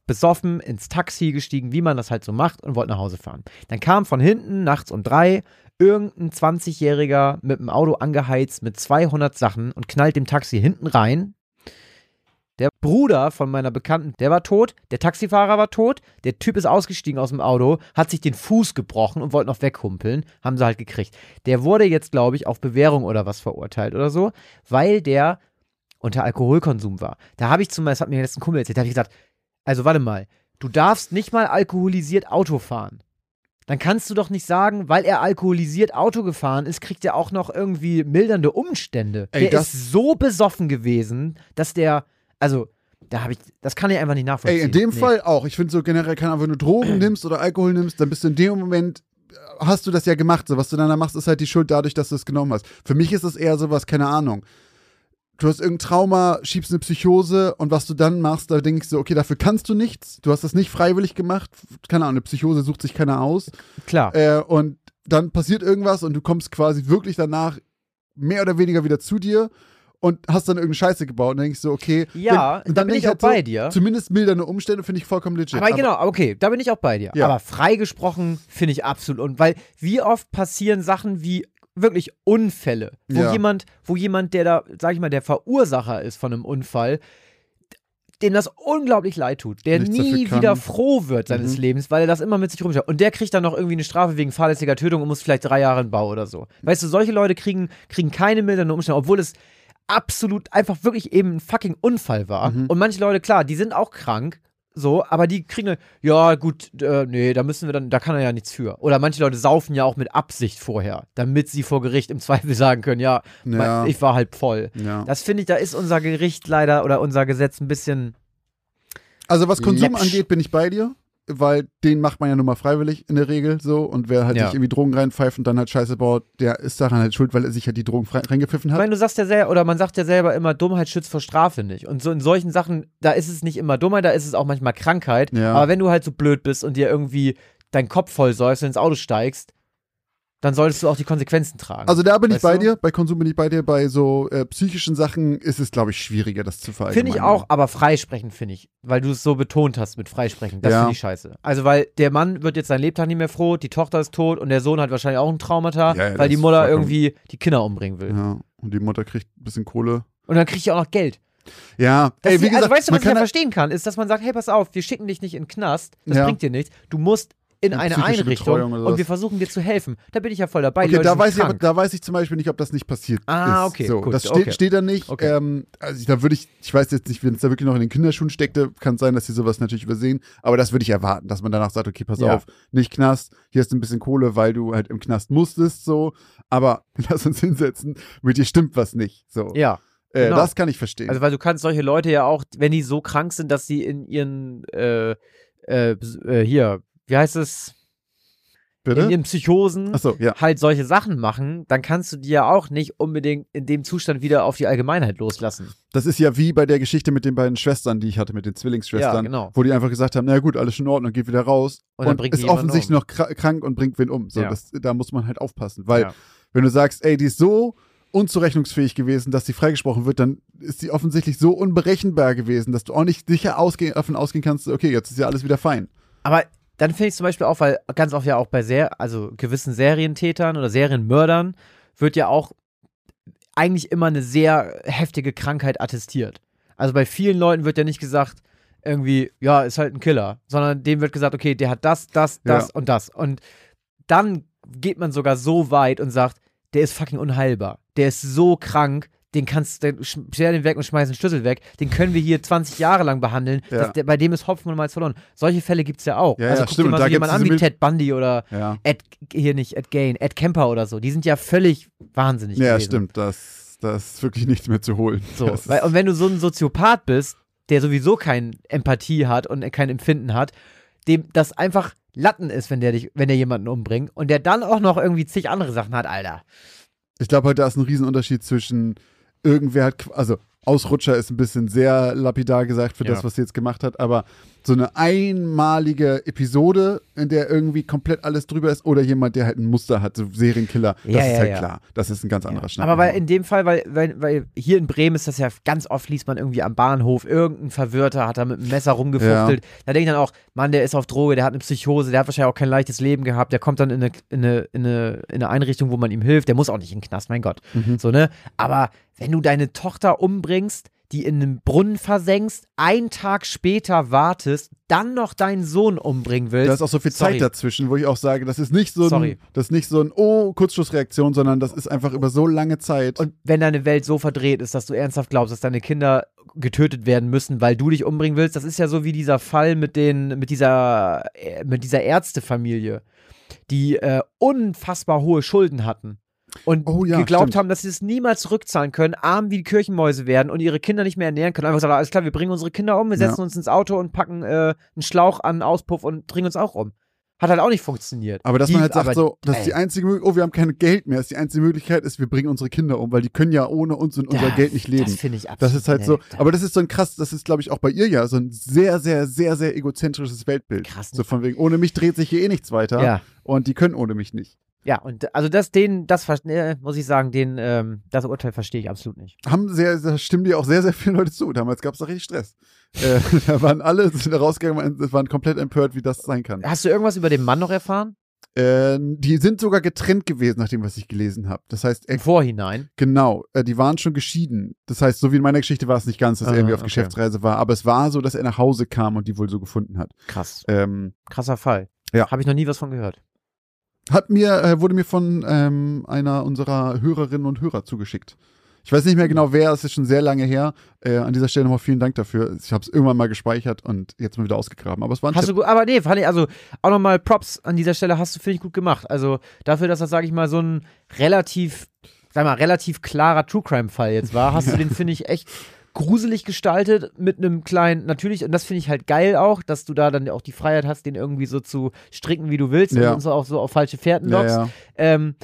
besoffen ins Taxi gestiegen, wie man das halt so macht, und wollte nach Hause fahren. Dann kam von hinten nachts um drei irgendein 20-Jähriger mit dem Auto angeheizt mit 200 Sachen und knallt dem Taxi hinten rein. Der Bruder von meiner Bekannten, der war tot, der Taxifahrer war tot, der Typ ist ausgestiegen aus dem Auto, hat sich den Fuß gebrochen und wollte noch weghumpeln, haben sie halt gekriegt. Der wurde jetzt, glaube ich, auf Bewährung oder was verurteilt oder so, weil der unter Alkoholkonsum war. Da habe ich zum Beispiel, das hat mir letzten Kumpel erzählt, da habe ich gesagt, also warte mal, du darfst nicht mal alkoholisiert Auto fahren. Dann kannst du doch nicht sagen, weil er alkoholisiert Auto gefahren ist, kriegt er auch noch irgendwie mildernde Umstände.
Ey,
der
das-
ist so besoffen gewesen, dass der, also, da habe ich, das kann ich einfach nicht nachvollziehen.
Ey, in dem
Nee.
Fall auch. Ich finde so generell, keine Ahnung, wenn du Drogen nimmst oder Alkohol nimmst, dann bist du in dem Moment, hast du das ja gemacht. So, was du dann da machst, ist halt die Schuld dadurch, dass du es genommen hast. Für mich ist es eher sowas, keine Ahnung. Du hast irgendein Trauma, schiebst eine Psychose und was du dann machst, da denkst du, okay, dafür kannst du nichts. Du hast das nicht freiwillig gemacht. Keine Ahnung, eine Psychose sucht sich keiner aus.
Klar.
Äh, und dann passiert irgendwas und du kommst quasi wirklich danach mehr oder weniger wieder zu dir und hast dann irgendeine Scheiße gebaut. Und dann denkst du, okay,
Ja,
und
da bin ich auch
halt
bei dir.
Zumindest mildernde Umstände finde ich vollkommen legit.
Aber genau, okay, da bin ich auch bei dir.
Ja.
Aber freigesprochen finde ich absolut. Und weil wie oft passieren Sachen wie wirklich Unfälle, wo
Ja.
jemand, wo jemand, der da, sag ich mal, der Verursacher ist von einem Unfall, dem das unglaublich leid tut, der
Nichts
nie wieder froh wird seines
Mhm.
Lebens, weil er das immer mit sich rumschleppt. Und der kriegt dann noch irgendwie eine Strafe wegen fahrlässiger Tötung und muss vielleicht drei Jahre in Bau oder so. Weißt du, solche Leute kriegen, kriegen keine mildernde Umstände, obwohl es absolut einfach wirklich eben ein fucking Unfall war.
Mhm.
Und manche Leute, klar, die sind auch krank, so, aber die kriegen, dann, ja, gut, äh, nee, da müssen wir dann, da kann er ja nichts für. Oder manche Leute saufen ja auch mit Absicht vorher, damit sie vor Gericht im Zweifel sagen können, ja,
Ja.
mein- ich war halt voll.
ja.
Das finde ich, da ist unser Gericht leider oder unser Gesetz ein bisschen.
Also was Konsum
läppsch.
angeht, bin ich bei dir, weil den macht man ja nun mal freiwillig in der Regel so und wer halt
Ja.
sich irgendwie Drogen reinpfeift und dann halt Scheiße baut, der ist daran halt schuld, weil er sich halt die Drogen reingepfiffen
Ich
hat.
meine, du sagst ja selber, oder man sagt ja selber immer, Dummheit schützt vor Strafe nicht. Und so in solchen Sachen, da ist es nicht immer Dummheit, da ist es auch manchmal Krankheit.
Ja.
Aber wenn du halt so blöd bist und dir irgendwie deinen Kopf voll säufst und ins Auto steigst, dann solltest du auch die Konsequenzen tragen.
Also da bin ich bei
du?
dir, bei Konsum bin ich bei dir, bei so äh, psychischen Sachen ist es, glaube ich, schwieriger, das zu verallgemeinern.
Finde ich auch, aber freisprechen finde ich, weil du es so betont hast mit freisprechen. Das
Ja.
finde ich scheiße. Also, weil der Mann wird jetzt sein Lebtag nicht mehr froh, die Tochter ist tot und der Sohn hat wahrscheinlich auch ein Traumata,
Ja, ja,
weil die Mutter irgendwie die Kinder umbringen will.
Ja, und die Mutter kriegt ein bisschen Kohle.
Und dann kriegt ihr auch noch Geld.
Ja, ey, wie
ist-
gesagt,
also weißt du,
man
was ich ja verstehen kann, ist, dass man sagt, hey, pass auf, wir schicken dich nicht in den Knast, das
Ja.
bringt dir nichts. Du musst in
Eine
eine Einrichtung und wir versuchen dir zu helfen. Da bin ich ja voll dabei.
Okay,
Leute
da weiß, ich aber, da weiß ich zum Beispiel nicht, ob das nicht passiert
Ah,
ist.
okay,
So,
gut,
das steht,
okay.
steht da nicht.
Okay.
Ähm, also da würde ich, ich weiß jetzt nicht, wenn es da wirklich noch in den Kinderschuhen steckte, kann es sein, dass sie sowas natürlich übersehen. Aber das würde ich erwarten, dass man danach sagt, okay, pass
Ja.
auf, nicht Knast, hier hast du ein bisschen Kohle, weil du halt im Knast musstest, so. Aber lass uns hinsetzen, mit dir stimmt was nicht. So.
Ja.
äh,
genau.
Das kann ich verstehen.
Also, weil du kannst solche Leute ja auch, wenn die so krank sind, dass sie in ihren, äh, äh, äh, hier, wie heißt es? In
Bitte?
ihren Psychosen
Achso, ja.
halt solche Sachen machen, dann kannst du die ja auch nicht unbedingt in dem Zustand wieder auf die Allgemeinheit loslassen.
Das ist ja wie bei der Geschichte mit den beiden Schwestern, die ich hatte, mit den
Ja,
Zwillingsschwestern,
genau.
wo die einfach gesagt haben, na gut, alles schon in Ordnung, geht wieder raus
Und
und,
dann bringt die
ist offensichtlich
um.
noch kra- krank und bringt wen um. So,
Ja.
das, da muss man halt aufpassen, weil
ja.
wenn du sagst, ey, die ist so unzurechnungsfähig gewesen, dass sie freigesprochen wird, dann ist sie offensichtlich so unberechenbar gewesen, dass du auch nicht sicher ausgehen, davon ausgehen kannst, okay, jetzt ist ja alles wieder fein.
Aber dann finde ich zum Beispiel auch, weil ganz oft ja auch bei sehr, also gewissen Serientätern oder Serienmördern wird ja auch eigentlich immer eine sehr heftige Krankheit attestiert. Also bei vielen Leuten wird ja nicht gesagt, irgendwie, ja, ist halt ein Killer, sondern dem wird gesagt, okay, der hat das, das, das
Ja.
und das. Und dann geht man sogar so weit und sagt, der ist fucking unheilbar. Der ist so krank, den kannst du, stell den weg und schmeiß den Schlüssel weg. Den können wir hier 20 Jahre lang behandeln.
Ja.
Das, der, bei dem ist Hopfen und Malz verloren. Solche Fälle gibt es ja auch.
Ja,
also
ja,
guck
stimmt.
dir mal
Und
so
da
jemand
gibt's
an wie Ted Bundy oder
Ja,
Ed, hier nicht Ed Gain, Ed Kemper oder so. Die sind ja völlig wahnsinnig
ja
gewesen.
stimmt, das, das ist wirklich nichts mehr zu holen.
So, weil, und wenn du so ein Soziopath bist, der sowieso keine Empathie hat und kein Empfinden hat, dem das einfach Latten ist, wenn der dich, wenn der jemanden umbringt und der dann auch noch irgendwie zig andere Sachen hat, Alter.
Ich glaube, heute da ist ein Riesenunterschied zwischen irgendwer hat, also Ausrutscher ist ein bisschen sehr lapidar gesagt für
Ja.
das, was sie jetzt gemacht hat, aber so eine einmalige Episode, in der irgendwie komplett alles drüber ist oder jemand, der halt ein Muster hat, so Serienkiller, das
Ja,
ist
ja,
halt
ja.
klar. Das ist ein ganz anderer Schnack.
Aber weil in dem Fall, weil, weil, weil hier in Bremen ist das ja ganz oft, liest man irgendwie am Bahnhof, irgendein Verwirrter hat da mit einem Messer rumgefuchtelt. Da denke ich dann auch, Mann, der ist auf Droge, der hat eine Psychose, der hat wahrscheinlich auch kein leichtes Leben gehabt, der kommt dann in eine, in eine, in eine, in eine Einrichtung, wo man ihm hilft, der muss auch nicht in den Knast, mein Gott.
Mhm.
So, ne? Aber wenn du deine Tochter umbringst, die in einem Brunnen versenkst, einen Tag später wartest, dann noch deinen Sohn umbringen willst.
da ist auch so viel
Sorry.
Zeit dazwischen, wo ich auch sage, das ist nicht so ein, das ist nicht so ein Oh, Kurzschlussreaktion, sondern das ist einfach über so lange Zeit.
Und wenn deine Welt so verdreht ist, dass du ernsthaft glaubst, dass deine Kinder getötet werden müssen, weil du dich umbringen willst, das ist ja so wie dieser Fall mit den, mit dieser, äh, mit dieser Ärztefamilie, die äh, unfassbar hohe Schulden hatten. Und
Oh ja,
geglaubt
stimmt.
haben, dass sie es niemals zurückzahlen können, arm wie die Kirchenmäuse werden und ihre Kinder nicht mehr ernähren können. Einfach sagen, alles klar, wir bringen unsere Kinder um, wir
Ja.
setzen uns ins Auto und packen äh, einen Schlauch an einen Auspuff und bringen uns auch um. Hat halt auch nicht funktioniert.
aber dass
Die-
man halt sagt, so, das ist die einzige Möglichkeit, oh, wir haben kein Geld mehr, das ist die einzige Möglichkeit ist, wir bringen unsere Kinder um, weil die können ja ohne uns und unser
Ja,
Geld nicht leben.
Das finde ich absolut.
Das ist halt so, aber das ist so ein krass, das ist glaube ich auch bei ihr ja so ein sehr, sehr, sehr, sehr egozentrisches Weltbild.
Krass.
So von wegen, ohne mich dreht sich hier eh nichts weiter
Ja.
und die können ohne mich nicht.
Ja, und also das, den, das äh, muss ich sagen, den, ähm, das Urteil verstehe ich absolut nicht.
Haben sehr, da stimmen dir auch sehr, sehr viele Leute zu. Damals gab es da richtig Stress. äh, da waren alle, sind da rausgegangen, und waren komplett empört, wie das sein kann.
Hast du irgendwas über den Mann noch erfahren?
Äh, die sind sogar getrennt gewesen, nach dem, was ich gelesen habe. Das heißt, er,
Vorhinein.
genau, äh, die waren schon geschieden. Das heißt, so wie in meiner Geschichte war es nicht ganz, dass er
Ah,
irgendwie auf
okay.
Geschäftsreise war, aber es war so, dass er nach Hause kam und die wohl so gefunden hat.
Krass.
Ähm,
Krasser Fall.
Ja.
Habe ich noch nie was von gehört.
Hat mir, äh, wurde mir von ähm, einer unserer Hörerinnen und Hörer zugeschickt. Ich weiß nicht mehr genau wer, es ist schon sehr lange her. Äh, an dieser Stelle nochmal vielen Dank dafür. Ich habe es irgendwann mal gespeichert und jetzt mal wieder ausgegraben. Aber es war ein
Hast
Tipp.
du gut, aber nee, fand ich, also auch nochmal Props an dieser Stelle hast du, finde ich, gut gemacht. Also dafür, dass das, sage ich mal, so ein relativ, sag mal, relativ klarer True Crime-Fall jetzt war, hast du den, finde ich, echt gruselig gestaltet mit einem kleinen, natürlich, und das finde ich halt geil auch, dass du da dann auch die Freiheit hast, den irgendwie so zu stricken, wie du willst
Ja.
und uns auch so auf falsche Fährten
ja,
lockst.
ja.
Ähm,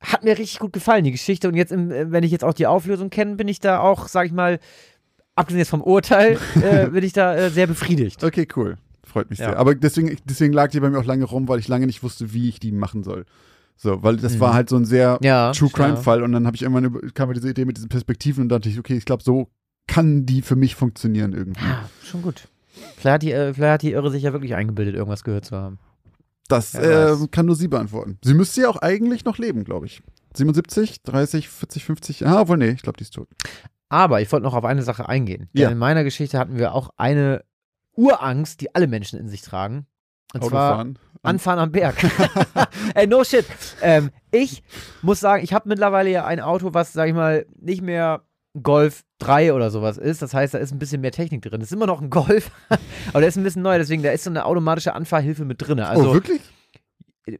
hat mir richtig gut gefallen, die Geschichte. Und jetzt, äh, wenn ich jetzt auch die Auflösung kenne, bin ich da auch, sag ich mal, abgesehen jetzt vom Urteil, äh, bin ich da äh, sehr befriedigt.
Okay, cool. Freut mich
Ja.
sehr. Aber deswegen, deswegen lag die bei mir auch lange rum, weil ich lange nicht wusste, wie ich die machen soll. So, weil das
Mhm.
war halt so ein sehr
Ja.
True
ja.
Crime-Fall und dann habe ich irgendwann über- kam mir diese Idee mit diesen Perspektiven und dachte ich, okay, ich glaube, so kann die für mich funktionieren irgendwie.
Ja, schon gut. Vielleicht hat, die, äh, vielleicht hat die Irre sich ja wirklich eingebildet, irgendwas gehört zu haben.
Das
Wer
äh, kann nur sie beantworten. Sie müsste ja auch eigentlich noch leben, glaube ich. 77, 30, 40, 50. Ah, obwohl, nee, ich glaube, die ist tot.
Aber ich wollte noch auf eine Sache eingehen. Denn
Ja.
in meiner Geschichte hatten wir auch eine Urangst, die alle Menschen in sich tragen. Und zwar
Autofahren.
Anfahren am Berg. Ey, no shit. Ähm, ich muss sagen, ich habe mittlerweile ja ein Auto, was, sag ich mal, nicht mehr Golf 3 oder sowas ist. Das heißt, da ist ein bisschen mehr Technik drin. Es ist immer noch ein Golf, aber der ist ein bisschen neu, deswegen da ist so eine automatische Anfahrhilfe mit drin. Also,
oh, wirklich?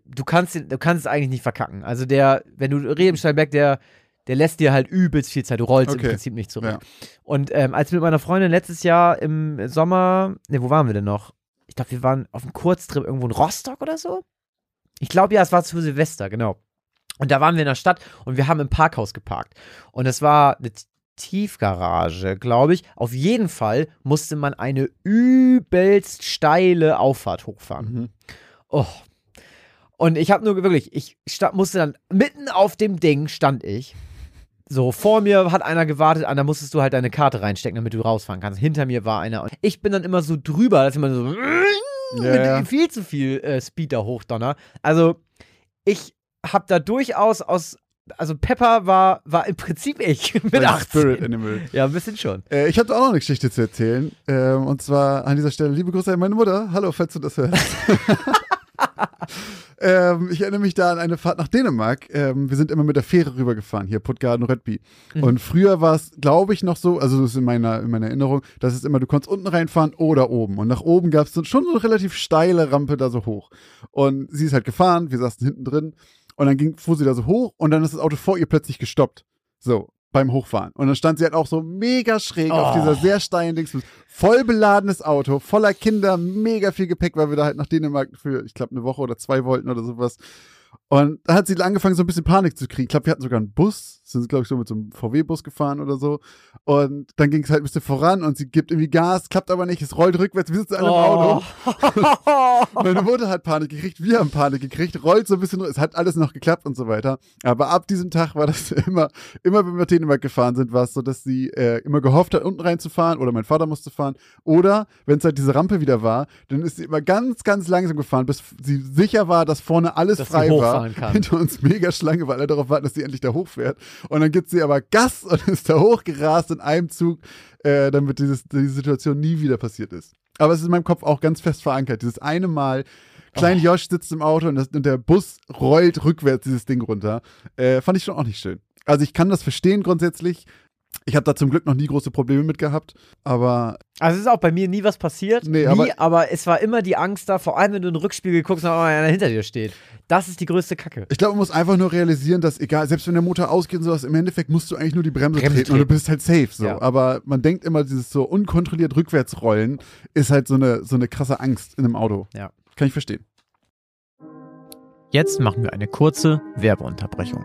du kannst, du kannst es eigentlich nicht verkacken. Also der, wenn du Rebensteinberg, der, der lässt dir halt übelst viel Zeit. Du rollst
Okay.
im Prinzip nicht zurück.
Ja.
Und ähm, als mit meiner Freundin letztes Jahr im Sommer, ne, wo waren wir denn noch? Ich glaube, wir waren auf einem Kurztrip irgendwo in Rostock oder so. Ich glaube, ja, es war zu Silvester, genau. Und da waren wir in der Stadt und wir haben im Parkhaus geparkt. Und es war eine Tiefgarage, glaube ich. Auf jeden Fall musste man eine übelst steile Auffahrt hochfahren.
Mhm.
Oh. Und ich habe nur wirklich, ich musste dann mitten auf dem Ding stand ich. So, vor mir hat einer gewartet, da musstest du halt deine Karte reinstecken, damit du rausfahren kannst. Hinter mir war einer. Und ich bin dann immer so drüber, dass ich immer so
Ja,
mit viel zu viel äh, Speed da hochdonner. Also, ich habe da durchaus aus. Also, Pepper war, war im Prinzip ich mit
Ein
18.
Spirit Animal.
Ja, ein bisschen schon.
Äh, ich habe auch noch eine Geschichte zu erzählen. Ähm, und zwar an dieser Stelle liebe Grüße an meine Mutter. Hallo, falls du das hörst. ähm, ich erinnere mich da an eine Fahrt nach Dänemark. Ähm, wir sind immer mit der Fähre rübergefahren, hier Puttgarden, Rödby.
Mhm.
Und früher war es, glaube ich, noch so, also das ist in meiner, in meiner Erinnerung, dass es immer, du konntest unten reinfahren oder oben. Und nach oben gab es schon so eine relativ steile Rampe da so hoch. Und sie ist halt gefahren, wir saßen hinten drin. Und dann ging, fuhr sie da so hoch und dann ist das Auto vor ihr plötzlich gestoppt. So, beim Hochfahren. Und dann stand sie halt auch so mega schräg auf
Oh.
dieser sehr steilen Dings. Voll beladenes Auto, voller Kinder, mega viel Gepäck, weil wir da halt nach Dänemark für, ich glaube, eine Woche oder zwei wollten oder sowas. Und da hat sie angefangen, so ein bisschen Panik zu kriegen. Ich glaube, wir hatten sogar einen Bus, sind, glaube ich, so mit so einem VW-Bus gefahren oder so. Und dann ging es halt ein bisschen voran und sie gibt irgendwie Gas, klappt aber nicht, es rollt rückwärts, wir sitzen alle im Auto. Meine Mutter hat Panik gekriegt, wir haben Panik gekriegt, rollt so ein bisschen, es hat alles noch geklappt und so weiter. Aber ab diesem Tag war das immer, immer wenn wir Dänemark gefahren sind, war es so, dass sie äh, immer gehofft hat, unten reinzufahren oder mein Vater musste fahren. Oder wenn es halt diese Rampe wieder war, dann ist sie immer ganz, ganz langsam gefahren, bis sie sicher war, dass vorne alles
Dass
frei war.
kann.
Hinter uns mega Schlange, weil alle darauf warten, dass sie endlich da hochfährt. Und dann gibt sie aber Gas und ist da hochgerast in einem Zug, äh, damit dieses, diese Situation nie wieder passiert ist. Aber es ist in meinem Kopf auch ganz fest verankert. Dieses eine Mal, Klein Josh sitzt im Auto und, das, und der Bus rollt rückwärts dieses Ding runter. Äh, fand ich schon auch nicht schön. Also ich kann das verstehen grundsätzlich. Ich habe da zum Glück noch nie große Probleme mit gehabt, aber
Also es ist auch bei mir nie was passiert.
Nee,
nie,
aber-
aber, es war immer die Angst da, vor allem wenn du in den Rückspiegel guckst und einer hinter dir steht. Das ist die größte Kacke.
ich glaube, man muss einfach nur realisieren, dass egal, selbst wenn der Motor ausgeht und sowas, im Endeffekt musst du eigentlich nur die Bremse,
Bremse
treten und du bist halt safe. So.
Ja.
Aber man denkt immer, dieses so unkontrolliert rückwärts rollen ist halt so eine, so eine krasse Angst in einem Auto.
Ja.
Kann ich verstehen.
Jetzt machen wir eine kurze Werbeunterbrechung.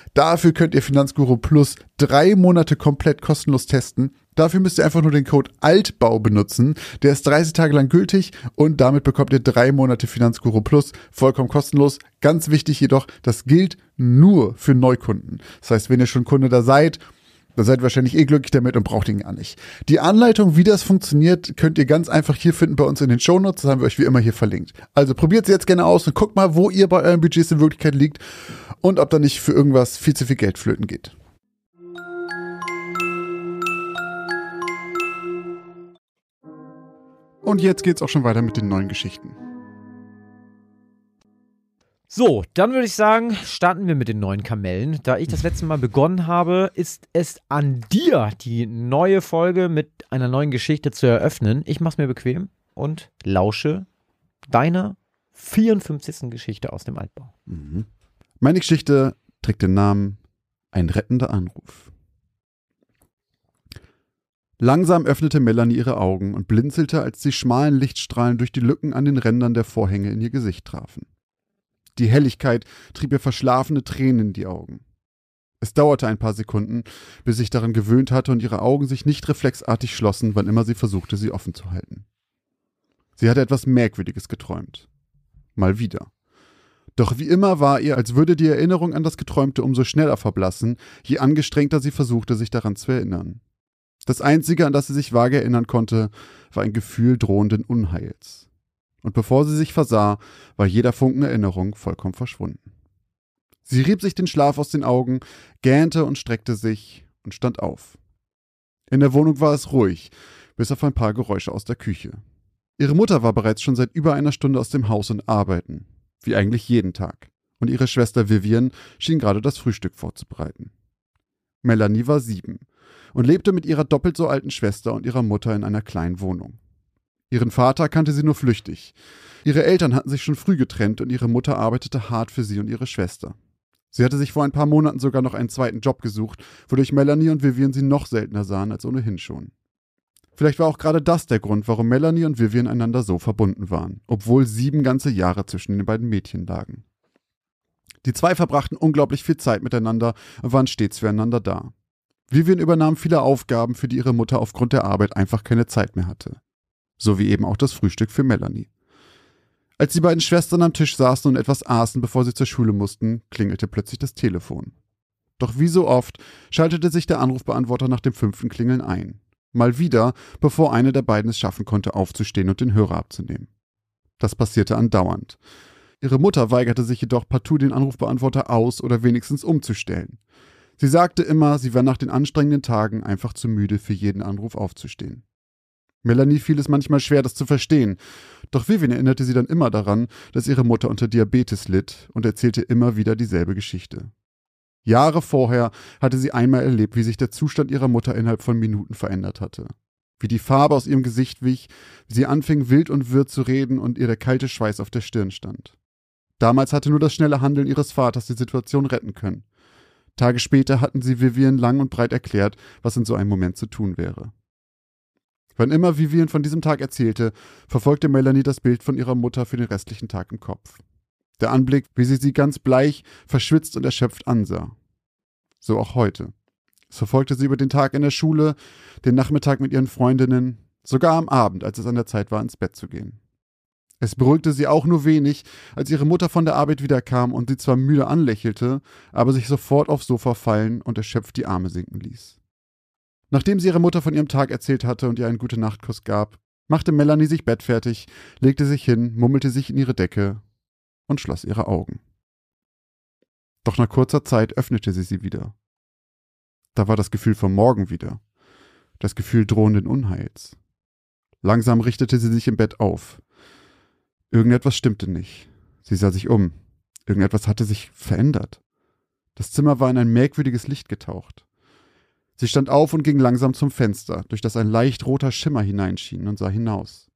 Dafür könnt ihr Finanzguru Plus drei Monate komplett kostenlos testen. Dafür müsst ihr einfach nur den Code Altbau benutzen. Der ist 30 Tage lang gültig und damit bekommt ihr drei Monate Finanzguru Plus vollkommen kostenlos. Ganz wichtig jedoch, das gilt nur für Neukunden. Das heißt, wenn ihr schon Kunde da seid, dann seid ihr wahrscheinlich eh glücklich damit und braucht ihn gar nicht. Die Anleitung, wie das funktioniert, könnt ihr ganz einfach hier finden bei uns in den Shownotes. Das haben wir euch wie immer hier verlinkt. Also probiert es jetzt gerne aus und guckt mal, wo ihr bei euren Budgets in Wirklichkeit liegt und ob da nicht für irgendwas viel zu viel Geld flöten geht. Und jetzt geht's auch schon weiter mit den neuen Geschichten.
So, dann würde ich sagen, starten wir mit den neuen Kamellen. Da ich das letzte Mal begonnen habe, ist es an dir, die neue Folge mit einer neuen Geschichte zu eröffnen. Ich mach's mir bequem und lausche deiner 54. Geschichte aus dem Altbau.
Mhm. Meine Geschichte trägt den Namen Ein rettender Anruf. Langsam öffnete Melanie ihre Augen und blinzelte, als die schmalen Lichtstrahlen durch die Lücken an den Rändern der Vorhänge in ihr Gesicht trafen. Die Helligkeit trieb ihr verschlafene Tränen in die Augen. Es dauerte ein paar Sekunden, bis sich daran gewöhnt hatte und ihre Augen sich nicht reflexartig schlossen, wann immer sie versuchte, sie offen zu halten. Sie hatte etwas Merkwürdiges geträumt. Mal wieder. Doch wie immer war ihr, als würde die Erinnerung an das Geträumte umso schneller verblassen, je angestrengter sie versuchte, sich daran zu erinnern. Das Einzige, an das sie sich vage erinnern konnte, war ein Gefühl drohenden Unheils. Und bevor sie sich versah, war jeder Funken Erinnerung vollkommen verschwunden. Sie rieb sich den Schlaf aus den Augen, gähnte und streckte sich und stand auf. In der Wohnung war es ruhig, bis auf ein paar Geräusche aus der Küche. Ihre Mutter war bereits schon seit über einer Stunde aus dem Haus und arbeiten, wie eigentlich jeden Tag, und ihre Schwester Vivian schien gerade das Frühstück vorzubereiten. Melanie war sieben und lebte mit ihrer doppelt so alten Schwester und ihrer Mutter in einer kleinen Wohnung. Ihren Vater kannte sie nur flüchtig. Ihre Eltern hatten sich schon früh getrennt und ihre Mutter arbeitete hart für sie und ihre Schwester. Sie hatte sich vor ein paar Monaten sogar noch einen zweiten Job gesucht, wodurch Melanie und Vivian sie noch seltener sahen als ohnehin schon. Vielleicht war auch gerade das der Grund, warum Melanie und Vivian einander so verbunden waren, obwohl sieben ganze Jahre zwischen den beiden Mädchen lagen. Die zwei verbrachten unglaublich viel Zeit miteinander und waren stets füreinander da. Vivian übernahm viele Aufgaben, für die ihre Mutter aufgrund der Arbeit einfach keine Zeit mehr hatte. So wie eben auch das Frühstück für Melanie. Als die beiden Schwestern am Tisch saßen und etwas aßen, bevor sie zur Schule mussten, klingelte plötzlich das Telefon. Doch wie so oft schaltete sich der Anrufbeantworter nach dem fünften Klingeln ein. Mal wieder, bevor eine der beiden es schaffen konnte, aufzustehen und den Hörer abzunehmen. Das passierte andauernd. Ihre Mutter weigerte sich jedoch partout den Anrufbeantworter aus oder wenigstens umzustellen. Sie sagte immer, sie war nach den anstrengenden Tagen einfach zu müde, für jeden Anruf aufzustehen. Melanie fiel es manchmal schwer, das zu verstehen, doch Vivian erinnerte sie dann immer daran, dass ihre Mutter unter Diabetes litt und erzählte immer wieder dieselbe Geschichte. Jahre vorher hatte sie einmal erlebt, wie sich der Zustand ihrer Mutter innerhalb von Minuten verändert hatte. Wie die Farbe aus ihrem Gesicht wich, wie sie anfing wild und wirr zu reden und ihr der kalte Schweiß auf der Stirn stand. Damals hatte nur das schnelle Handeln ihres Vaters die Situation retten können. Tage später hatten sie Vivian lang und breit erklärt, was in so einem Moment zu tun wäre. Wann immer Vivian von diesem Tag erzählte, verfolgte Melanie das Bild von ihrer Mutter für den restlichen Tag im Kopf. Der Anblick, wie sie sie ganz bleich, verschwitzt und erschöpft ansah. So auch heute. Es verfolgte sie über den Tag in der Schule, den Nachmittag mit ihren Freundinnen, sogar am Abend, als es an der Zeit war, ins Bett zu gehen. Es beruhigte sie auch nur wenig, als ihre Mutter von der Arbeit wiederkam und sie zwar müde anlächelte, aber sich sofort aufs Sofa fallen und erschöpft die Arme sinken ließ. Nachdem sie ihrer Mutter von ihrem Tag erzählt hatte und ihr einen gute Nachtkuss gab, machte Melanie sich bettfertig, legte sich hin, mummelte sich in ihre Decke und schloss ihre Augen. Doch nach kurzer Zeit öffnete sie sie wieder. Da war das Gefühl vom Morgen wieder, das Gefühl drohenden Unheils. Langsam richtete sie sich im Bett auf, Irgendetwas stimmte nicht. Sie sah sich um. Irgendetwas hatte sich verändert. Das Zimmer war in ein merkwürdiges Licht getaucht. Sie stand auf und ging langsam zum Fenster, durch das ein leicht roter Schimmer hineinschien und sah hinaus.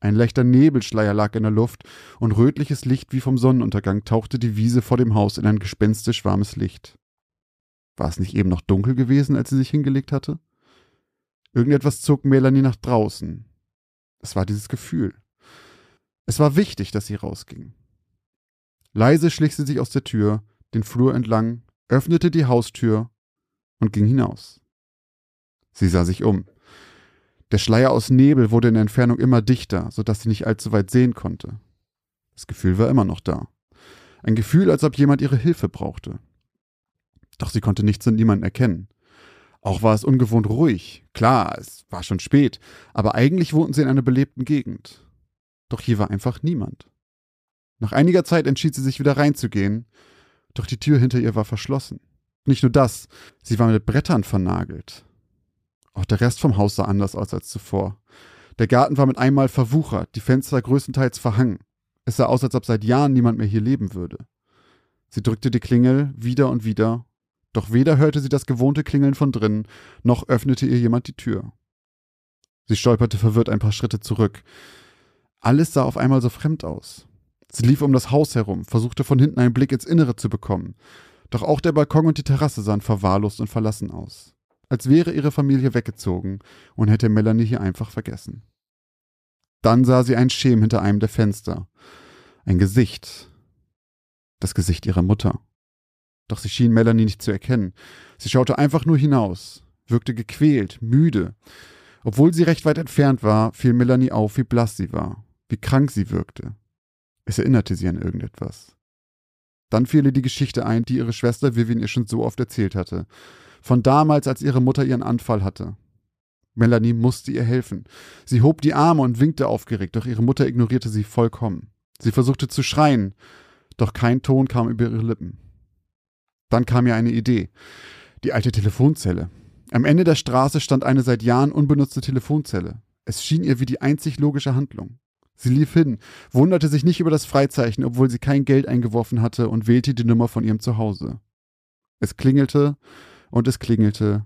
Ein leichter Nebelschleier lag in der Luft und rötliches Licht wie vom Sonnenuntergang tauchte die Wiese vor dem Haus in ein gespenstisch warmes Licht. War es nicht eben noch dunkel gewesen, als sie sich hingelegt hatte? Irgendetwas zog Melanie nach draußen. Es war dieses Gefühl. Es war wichtig, dass sie rausging. Leise schlich sie sich aus der Tür, den Flur entlang, öffnete die Haustür und ging hinaus. Sie sah sich um. Der Schleier aus Nebel wurde in der Entfernung immer dichter, sodass sie nicht allzu weit sehen konnte. Das Gefühl war immer noch da. Ein Gefühl, als ob jemand ihre Hilfe brauchte. Doch sie konnte nichts und niemanden erkennen. Auch war es ungewohnt ruhig. Klar, es war schon spät, aber eigentlich wohnten sie in einer belebten Gegend. Doch hier war einfach niemand. Nach einiger Zeit entschied sie sich wieder reinzugehen, doch die Tür hinter ihr war verschlossen. Nicht nur das, sie war mit Brettern vernagelt. Auch der Rest vom Haus sah anders aus als zuvor. Der Garten war mit einmal verwuchert, die Fenster größtenteils verhangen. Es sah aus, als ob seit Jahren niemand mehr hier leben würde. Sie drückte die Klingel wieder und wieder, doch weder hörte sie das gewohnte Klingeln von drinnen, noch öffnete ihr jemand die Tür. Sie stolperte verwirrt ein paar Schritte zurück. Alles sah auf einmal so fremd aus. Sie lief um das Haus herum, versuchte von hinten einen Blick ins Innere zu bekommen. Doch auch der Balkon und die Terrasse sahen verwahrlost und verlassen aus. Als wäre ihre Familie weggezogen und hätte Melanie hier einfach vergessen. Dann sah sie einen Schem hinter einem der Fenster. Ein Gesicht. Das Gesicht ihrer Mutter. Doch sie schien Melanie nicht zu erkennen. Sie schaute einfach nur hinaus, wirkte gequält, müde. Obwohl sie recht weit entfernt war, fiel Melanie auf, wie blass sie war wie krank sie wirkte. Es erinnerte sie an irgendetwas. Dann fiel ihr die Geschichte ein, die ihre Schwester Vivian ihr schon so oft erzählt hatte. Von damals, als ihre Mutter ihren Anfall hatte. Melanie musste ihr helfen. Sie hob die Arme und winkte aufgeregt, doch ihre Mutter ignorierte sie vollkommen. Sie versuchte zu schreien, doch kein Ton kam über ihre Lippen. Dann kam ihr eine Idee. Die alte Telefonzelle. Am Ende der Straße stand eine seit Jahren unbenutzte Telefonzelle. Es schien ihr wie die einzig logische Handlung. Sie lief hin, wunderte sich nicht über das Freizeichen, obwohl sie kein Geld eingeworfen hatte und wählte die Nummer von ihrem Zuhause. Es klingelte und es klingelte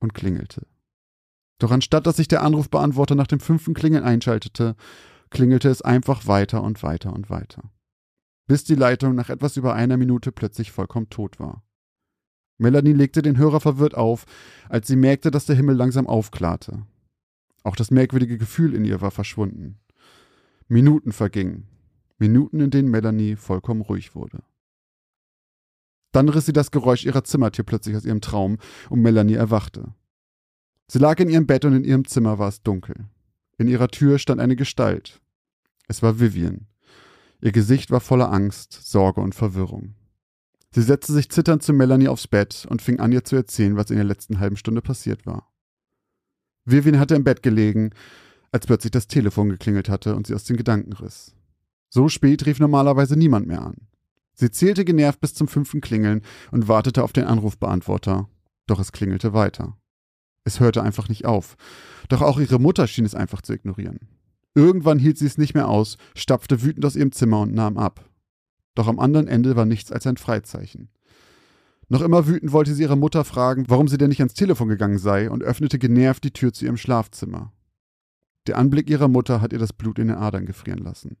und klingelte. Doch anstatt dass sich der Anrufbeantworter nach dem fünften Klingeln einschaltete, klingelte es einfach weiter und weiter und weiter. Bis die Leitung nach etwas über einer Minute plötzlich vollkommen tot war. Melanie legte den Hörer verwirrt auf, als sie merkte, dass der Himmel langsam aufklarte. Auch das merkwürdige Gefühl in ihr war verschwunden. Minuten vergingen. Minuten, in denen Melanie vollkommen ruhig wurde. Dann riss sie das Geräusch ihrer Zimmertür plötzlich aus ihrem Traum und Melanie erwachte. Sie lag in ihrem Bett und in ihrem Zimmer war es dunkel. In ihrer Tür stand eine Gestalt. Es war Vivian. Ihr Gesicht war voller Angst, Sorge und Verwirrung. Sie setzte sich zitternd zu Melanie aufs Bett und fing an, ihr zu erzählen, was in der letzten halben Stunde passiert war. Vivian hatte im Bett gelegen, als plötzlich das Telefon geklingelt hatte und sie aus den Gedanken riss. So spät rief normalerweise niemand mehr an. Sie zählte genervt bis zum fünften Klingeln und wartete auf den Anrufbeantworter. Doch es klingelte weiter. Es hörte einfach nicht auf. Doch auch ihre Mutter schien es einfach zu ignorieren. Irgendwann hielt sie es nicht mehr aus, stapfte wütend aus ihrem Zimmer und nahm ab. Doch am anderen Ende war nichts als ein Freizeichen. Noch immer wütend wollte sie ihre Mutter fragen, warum sie denn nicht ans Telefon gegangen sei und öffnete genervt die Tür zu ihrem Schlafzimmer. Der Anblick ihrer Mutter hat ihr das Blut in den Adern gefrieren lassen.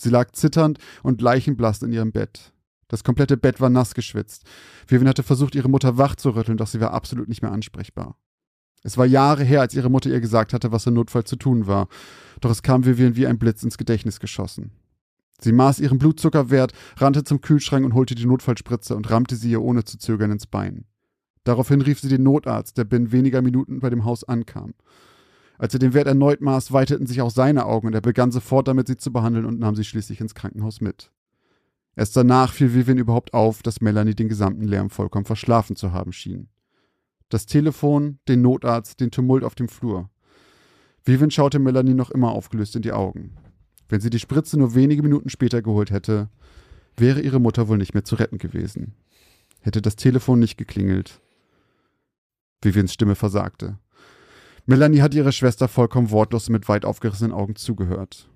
Sie lag zitternd und leichenblass in ihrem Bett. Das komplette Bett war nass geschwitzt. Vivian hatte versucht, ihre Mutter wach zu rütteln, doch sie war absolut nicht mehr ansprechbar. Es war Jahre her, als ihre Mutter ihr gesagt hatte, was im Notfall zu tun war. Doch es kam Vivian wie ein Blitz ins Gedächtnis geschossen. Sie maß ihren Blutzuckerwert, rannte zum Kühlschrank und holte die Notfallspritze und rammte sie ihr ohne zu zögern ins Bein. Daraufhin rief sie den Notarzt, der binnen weniger Minuten bei dem Haus ankam. Als er den Wert erneut maß, weiteten sich auch seine Augen und er begann sofort damit, sie zu behandeln und nahm sie schließlich ins Krankenhaus mit. Erst danach fiel Vivian überhaupt auf, dass Melanie den gesamten Lärm vollkommen verschlafen zu haben schien. Das Telefon, den Notarzt, den Tumult auf dem Flur. Vivian schaute Melanie noch immer aufgelöst in die Augen. Wenn sie die Spritze nur wenige Minuten später geholt hätte, wäre ihre Mutter wohl nicht mehr zu retten gewesen. Hätte das Telefon nicht geklingelt. Vivians Stimme versagte. Melanie hatte ihrer Schwester vollkommen wortlos mit weit aufgerissenen Augen zugehört.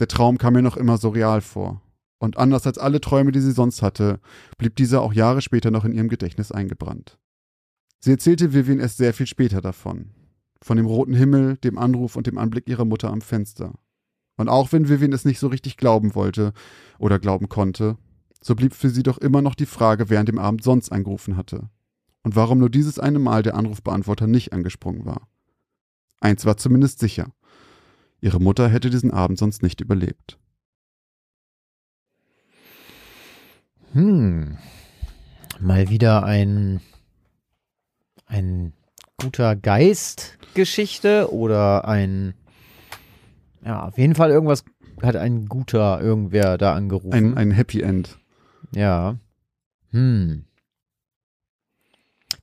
Der Traum kam ihr noch immer so real vor. Und anders als alle Träume, die sie sonst hatte, blieb dieser auch Jahre später noch in ihrem Gedächtnis eingebrannt. Sie erzählte Vivian erst sehr viel später davon. Von dem roten Himmel, dem Anruf und dem Anblick ihrer Mutter am Fenster. Und auch wenn Vivian es nicht so richtig glauben wollte oder glauben konnte, so blieb für sie doch immer noch die Frage, wer an dem Abend sonst angerufen hatte. Und warum nur dieses eine Mal der Anrufbeantworter nicht angesprungen war. Eins war zumindest sicher. Ihre Mutter hätte diesen Abend sonst nicht überlebt.
Hm. Mal wieder ein, ein guter Geist-Geschichte oder ein ja, auf jeden Fall irgendwas hat ein guter irgendwer da angerufen.
Ein, ein Happy End.
Ja. Hm.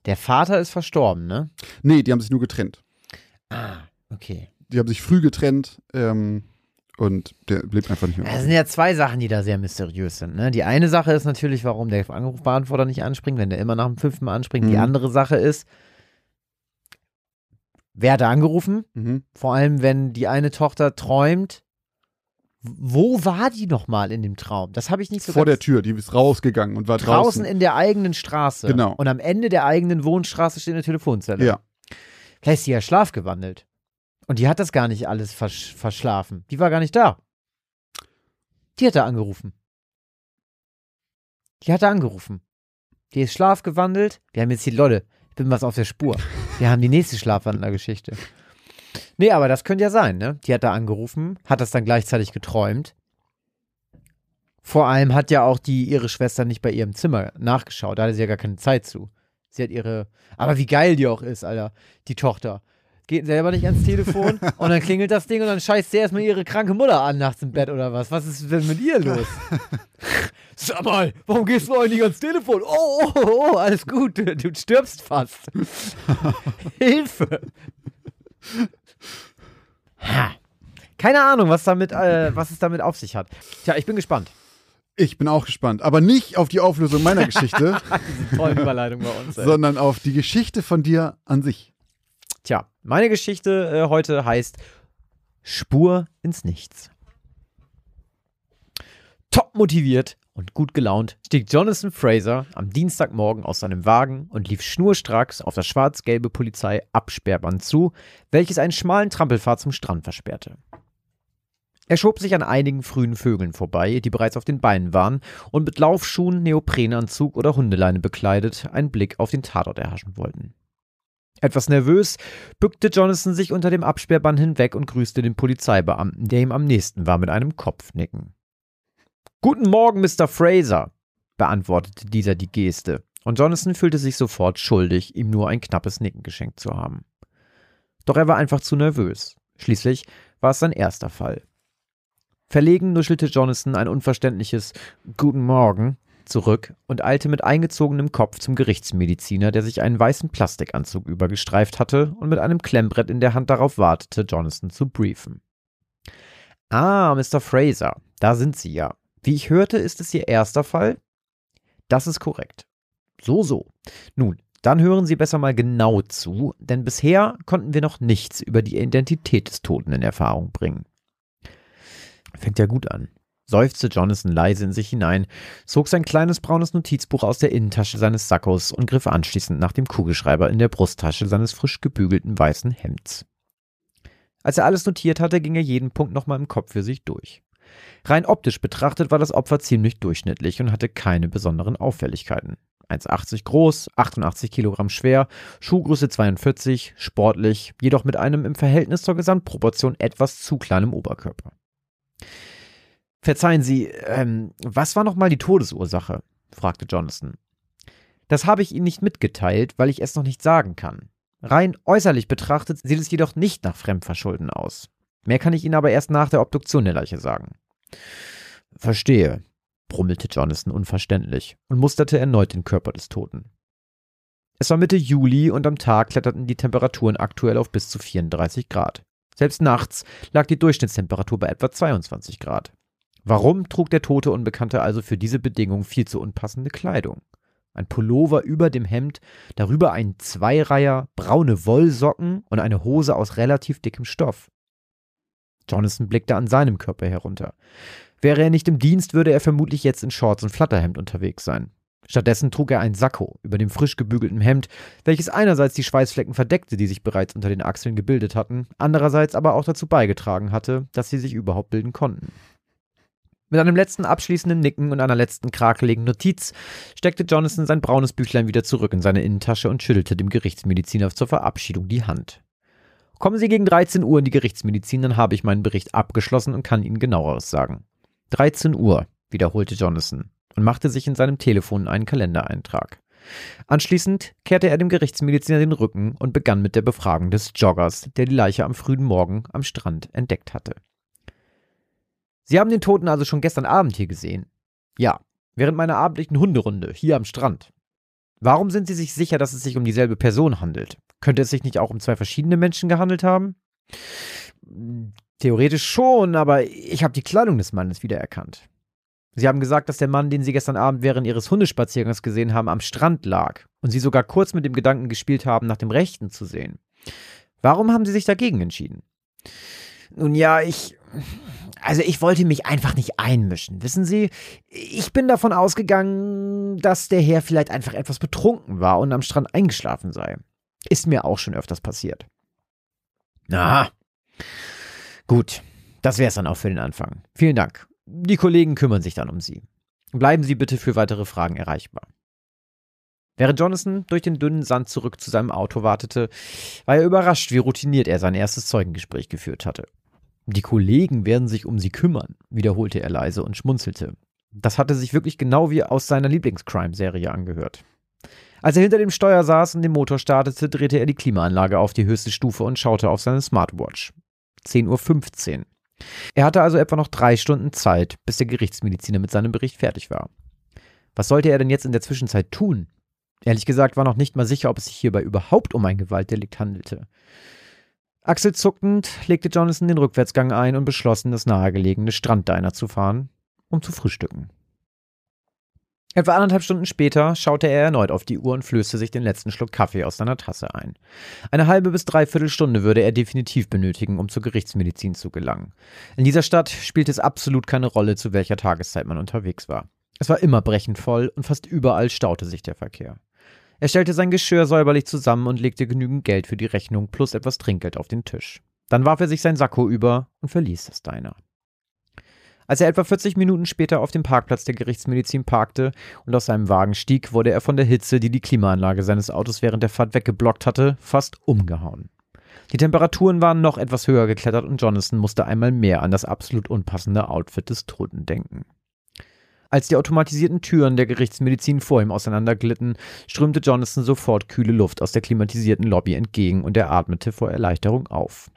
Der Vater ist verstorben, ne?
Nee, die haben sich nur getrennt.
Ah, okay.
Die haben sich früh getrennt ähm, und der lebt einfach nicht mehr.
Es sind ja zwei Sachen, die da sehr mysteriös sind. Ne? Die eine Sache ist natürlich, warum der Anrufbeantworter nicht anspringt, wenn der immer nach dem fünften Mal anspringt. Mhm. Die andere Sache ist, Wer hat angerufen? Mhm. Vor allem, wenn die eine Tochter träumt. Wo war die nochmal in dem Traum? Das habe ich nicht so
Vor der Tür, die ist rausgegangen und war draußen.
Draußen in der eigenen Straße.
Genau.
Und am Ende der eigenen Wohnstraße steht eine Telefonzelle.
Ja.
Vielleicht ist sie ja schlafgewandelt. Und die hat das gar nicht alles versch verschlafen. Die war gar nicht da. Die hat da angerufen. Die hat da angerufen. Die ist schlafgewandelt. Wir haben jetzt hier, Leute, ich bin was auf der Spur. Wir haben die nächste Schlafwandler-Geschichte. Nee, aber das könnte ja sein, ne? Die hat da angerufen, hat das dann gleichzeitig geträumt. Vor allem hat ja auch die ihre Schwester nicht bei ihrem Zimmer nachgeschaut. Da hatte sie ja gar keine Zeit zu. Sie hat ihre. Aber wie geil die auch ist, Alter. Die Tochter geht selber nicht ans Telefon und dann klingelt das Ding und dann scheißt sie erstmal ihre kranke Mutter an nachts im Bett oder was. Was ist denn mit ihr los? Sag mal, warum gehst du eigentlich nicht ans Telefon? Oh, oh, oh, alles gut, du, du stirbst fast. Hilfe. Ha. Keine Ahnung, was, damit, äh, was es damit auf sich hat. Tja, ich bin gespannt.
Ich bin auch gespannt, aber nicht auf die Auflösung meiner Geschichte.
Diese tolle Überleitung bei uns.
Ey. Sondern auf die Geschichte von dir an sich.
Tja, meine Geschichte äh, heute heißt Spur ins Nichts. Top motiviert und gut gelaunt stieg Jonathan Fraser am Dienstagmorgen aus seinem Wagen und lief schnurstracks auf das schwarz-gelbe Polizei-Absperrband zu, welches einen schmalen Trampelpfad zum Strand versperrte. Er schob sich an einigen frühen Vögeln vorbei, die bereits auf den Beinen waren und mit Laufschuhen, Neoprenanzug oder Hundeleine bekleidet einen Blick auf den Tatort erhaschen wollten. Etwas nervös bückte Jonathan sich unter dem Absperrband hinweg und grüßte den Polizeibeamten, der ihm am nächsten war, mit einem Kopfnicken. Guten Morgen, Mr. Fraser, beantwortete dieser die Geste, und Jonathan fühlte sich sofort schuldig, ihm nur ein knappes Nicken geschenkt zu haben. Doch er war einfach zu nervös. Schließlich war es sein erster Fall. Verlegen nuschelte Jonathan ein unverständliches Guten Morgen zurück und eilte mit eingezogenem Kopf zum Gerichtsmediziner, der sich einen weißen Plastikanzug übergestreift hatte und mit einem Klemmbrett in der Hand darauf wartete, Jonathan zu briefen. Ah, Mr. Fraser, da sind Sie ja. Wie ich hörte, ist es Ihr erster Fall? Das ist korrekt. So, so. Nun, dann hören Sie besser mal genau zu, denn bisher konnten wir noch nichts über die Identität des Toten in Erfahrung bringen. Fängt ja gut an seufzte Jonathan leise in sich hinein, zog sein kleines braunes Notizbuch aus der Innentasche seines Sackos und griff anschließend nach dem Kugelschreiber in der Brusttasche seines frisch gebügelten weißen Hemds. Als er alles notiert hatte, ging er jeden Punkt nochmal im Kopf für sich durch. Rein optisch betrachtet war das Opfer ziemlich durchschnittlich und hatte keine besonderen Auffälligkeiten. 1,80 groß, 88 Kilogramm schwer, Schuhgröße 42, sportlich, jedoch mit einem im Verhältnis zur Gesamtproportion etwas zu kleinem Oberkörper. Verzeihen Sie, ähm, was war nochmal die Todesursache? fragte Jonathan. Das habe ich Ihnen nicht mitgeteilt, weil ich es noch nicht sagen kann. Rein äußerlich betrachtet sieht es jedoch nicht nach Fremdverschulden aus. Mehr kann ich Ihnen aber erst nach der Obduktion der Leiche sagen. Verstehe, brummelte Jonathan unverständlich und musterte erneut den Körper des Toten. Es war Mitte Juli und am Tag kletterten die Temperaturen aktuell auf bis zu 34 Grad. Selbst nachts lag die Durchschnittstemperatur bei etwa 22 Grad. Warum trug der tote Unbekannte also für diese Bedingungen viel zu unpassende Kleidung? Ein Pullover über dem Hemd, darüber ein Zweireiher, braune Wollsocken und eine Hose aus relativ dickem Stoff. Jonathan blickte an seinem Körper herunter. Wäre er nicht im Dienst, würde er vermutlich jetzt in Shorts und Flatterhemd unterwegs sein. Stattdessen trug er ein Sakko über dem frisch gebügelten Hemd, welches einerseits die Schweißflecken verdeckte, die sich bereits unter den Achseln gebildet hatten, andererseits aber auch dazu beigetragen hatte, dass sie sich überhaupt bilden konnten. Mit einem letzten abschließenden Nicken und einer letzten krakeligen Notiz steckte Jonathan sein braunes Büchlein wieder zurück in seine Innentasche und schüttelte dem Gerichtsmediziner zur Verabschiedung die Hand. Kommen Sie gegen 13 Uhr in die Gerichtsmedizin, dann habe ich meinen Bericht abgeschlossen und kann Ihnen genaueres sagen. 13 Uhr, wiederholte Jonathan und machte sich in seinem Telefon einen Kalendereintrag. Anschließend kehrte er dem Gerichtsmediziner den Rücken und begann mit der Befragung des Joggers, der die Leiche am frühen Morgen am Strand entdeckt hatte. Sie haben den Toten also schon gestern Abend hier gesehen? Ja, während meiner abendlichen Hunderunde hier am Strand. Warum sind Sie sich sicher, dass es sich um dieselbe Person handelt? Könnte es sich nicht auch um zwei verschiedene Menschen gehandelt haben? Theoretisch schon, aber ich habe die Kleidung des Mannes wiedererkannt. Sie haben gesagt, dass der Mann, den Sie gestern Abend während Ihres Hundespaziergangs gesehen haben, am Strand lag und Sie sogar kurz mit dem Gedanken gespielt haben, nach dem Rechten zu sehen. Warum haben Sie sich dagegen entschieden? Nun ja, ich. Also ich wollte mich einfach nicht einmischen, wissen Sie? Ich bin davon ausgegangen, dass der Herr vielleicht einfach etwas betrunken war und am Strand eingeschlafen sei. Ist mir auch schon öfters passiert. Aha. Gut, das wär's dann auch für den Anfang. Vielen Dank. Die Kollegen kümmern sich dann um Sie. Bleiben Sie bitte für weitere Fragen erreichbar. Während Jonathan durch den dünnen Sand zurück zu seinem Auto wartete, war er überrascht, wie routiniert er sein erstes Zeugengespräch geführt hatte. Die Kollegen werden sich um sie kümmern, wiederholte er leise und schmunzelte. Das hatte sich wirklich genau wie aus seiner Lieblingscrime-Serie angehört. Als er hinter dem Steuer saß und den Motor startete, drehte er die Klimaanlage auf die höchste Stufe und schaute auf seine Smartwatch. 10.15 Uhr. Er hatte also etwa noch drei Stunden Zeit, bis der Gerichtsmediziner mit seinem Bericht fertig war. Was sollte er denn jetzt in der Zwischenzeit tun? Ehrlich gesagt war noch nicht mal sicher, ob es sich hierbei überhaupt um ein Gewaltdelikt handelte. Achselzuckend legte Jonathan den Rückwärtsgang ein und beschloss, in das nahegelegene Stranddiner zu fahren, um zu frühstücken. Etwa anderthalb Stunden später schaute er erneut auf die Uhr und flößte sich den letzten Schluck Kaffee aus seiner Tasse ein. Eine halbe bis dreiviertel Stunde würde er definitiv benötigen, um zur Gerichtsmedizin zu gelangen. In dieser Stadt spielte es absolut keine Rolle, zu welcher Tageszeit man unterwegs war. Es war immer brechend voll und fast überall staute sich der Verkehr. Er stellte sein Geschirr säuberlich zusammen und legte genügend Geld für die Rechnung plus etwas Trinkgeld auf den Tisch. Dann warf er sich sein Sakko über und verließ das Diner. Als er etwa 40 Minuten später auf dem Parkplatz der Gerichtsmedizin parkte und aus seinem Wagen stieg, wurde er von der Hitze, die die Klimaanlage seines Autos während der Fahrt weggeblockt hatte, fast umgehauen. Die Temperaturen waren noch etwas höher geklettert und Jonathan musste einmal mehr an das absolut unpassende Outfit des Toten denken. Als die automatisierten Türen der Gerichtsmedizin vor ihm auseinanderglitten, strömte Jonathan sofort kühle Luft aus der klimatisierten Lobby entgegen und er atmete vor Erleichterung auf.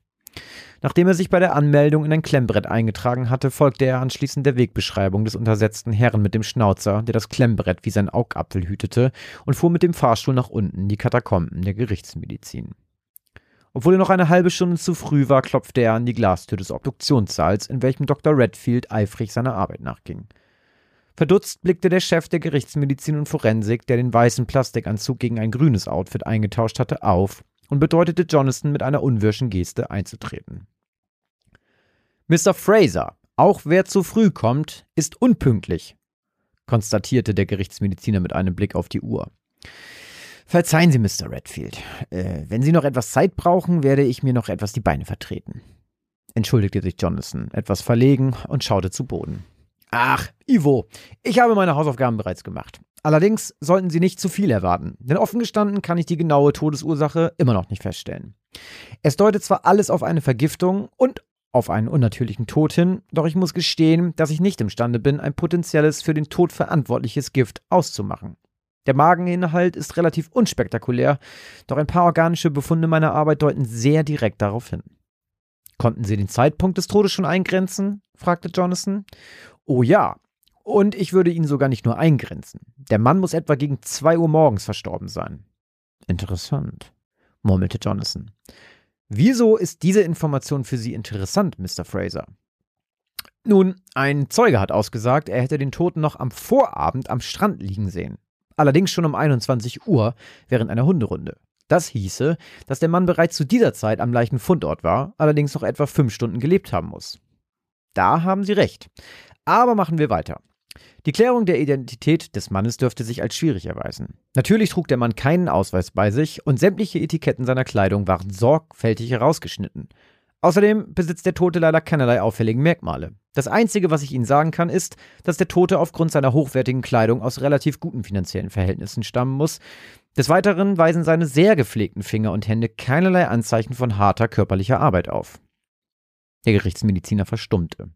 Nachdem er sich bei der Anmeldung in ein Klemmbrett eingetragen hatte, folgte er anschließend der Wegbeschreibung des untersetzten Herrn mit dem Schnauzer, der das Klemmbrett wie sein Augapfel hütete, und fuhr mit dem Fahrstuhl nach unten in die Katakomben der Gerichtsmedizin. Obwohl er noch eine halbe Stunde zu früh war, klopfte er an die Glastür des Obduktionssaals, in welchem Dr. Redfield eifrig seiner Arbeit nachging. Verdutzt blickte der Chef der Gerichtsmedizin und Forensik, der den weißen Plastikanzug gegen ein grünes Outfit eingetauscht hatte, auf und bedeutete Jonathan mit einer unwirschen Geste einzutreten. Mr. Fraser, auch wer zu früh kommt, ist unpünktlich, konstatierte der Gerichtsmediziner mit einem Blick auf die Uhr. Verzeihen Sie, Mr. Redfield. Äh, wenn Sie noch etwas Zeit brauchen, werde ich mir noch etwas die Beine vertreten. Entschuldigte sich Jonathan, etwas verlegen und schaute zu Boden. Ach, Ivo, ich habe meine Hausaufgaben bereits gemacht. Allerdings sollten Sie nicht zu viel erwarten, denn offen gestanden kann ich die genaue Todesursache immer noch nicht feststellen. Es deutet zwar alles auf eine Vergiftung und auf einen unnatürlichen Tod hin, doch ich muss gestehen, dass ich nicht imstande bin, ein potenzielles für den Tod verantwortliches Gift auszumachen. Der Mageninhalt ist relativ unspektakulär, doch ein paar organische Befunde meiner Arbeit deuten sehr direkt darauf hin. Konnten Sie den Zeitpunkt des Todes schon eingrenzen? fragte Jonathan. Oh ja. Und ich würde ihn sogar nicht nur eingrenzen. Der Mann muss etwa gegen zwei Uhr morgens verstorben sein. Interessant, murmelte Jonathan. Wieso ist diese Information für Sie interessant, Mr. Fraser? Nun, ein Zeuge hat ausgesagt, er hätte den Toten noch am Vorabend am Strand liegen sehen. Allerdings schon um 21 Uhr während einer Hunderunde. Das hieße, dass der Mann bereits zu dieser Zeit am leichten Fundort war, allerdings noch etwa fünf Stunden gelebt haben muss. Da haben Sie recht. Aber machen wir weiter. Die Klärung der Identität des Mannes dürfte sich als schwierig erweisen. Natürlich trug der Mann keinen Ausweis bei sich und sämtliche Etiketten seiner Kleidung waren sorgfältig herausgeschnitten. Außerdem besitzt der Tote leider keinerlei auffälligen Merkmale. Das Einzige, was ich Ihnen sagen kann, ist, dass der Tote aufgrund seiner hochwertigen Kleidung aus relativ guten finanziellen Verhältnissen stammen muss. Des Weiteren weisen seine sehr gepflegten Finger und Hände keinerlei Anzeichen von harter körperlicher Arbeit auf. Der Gerichtsmediziner verstummte.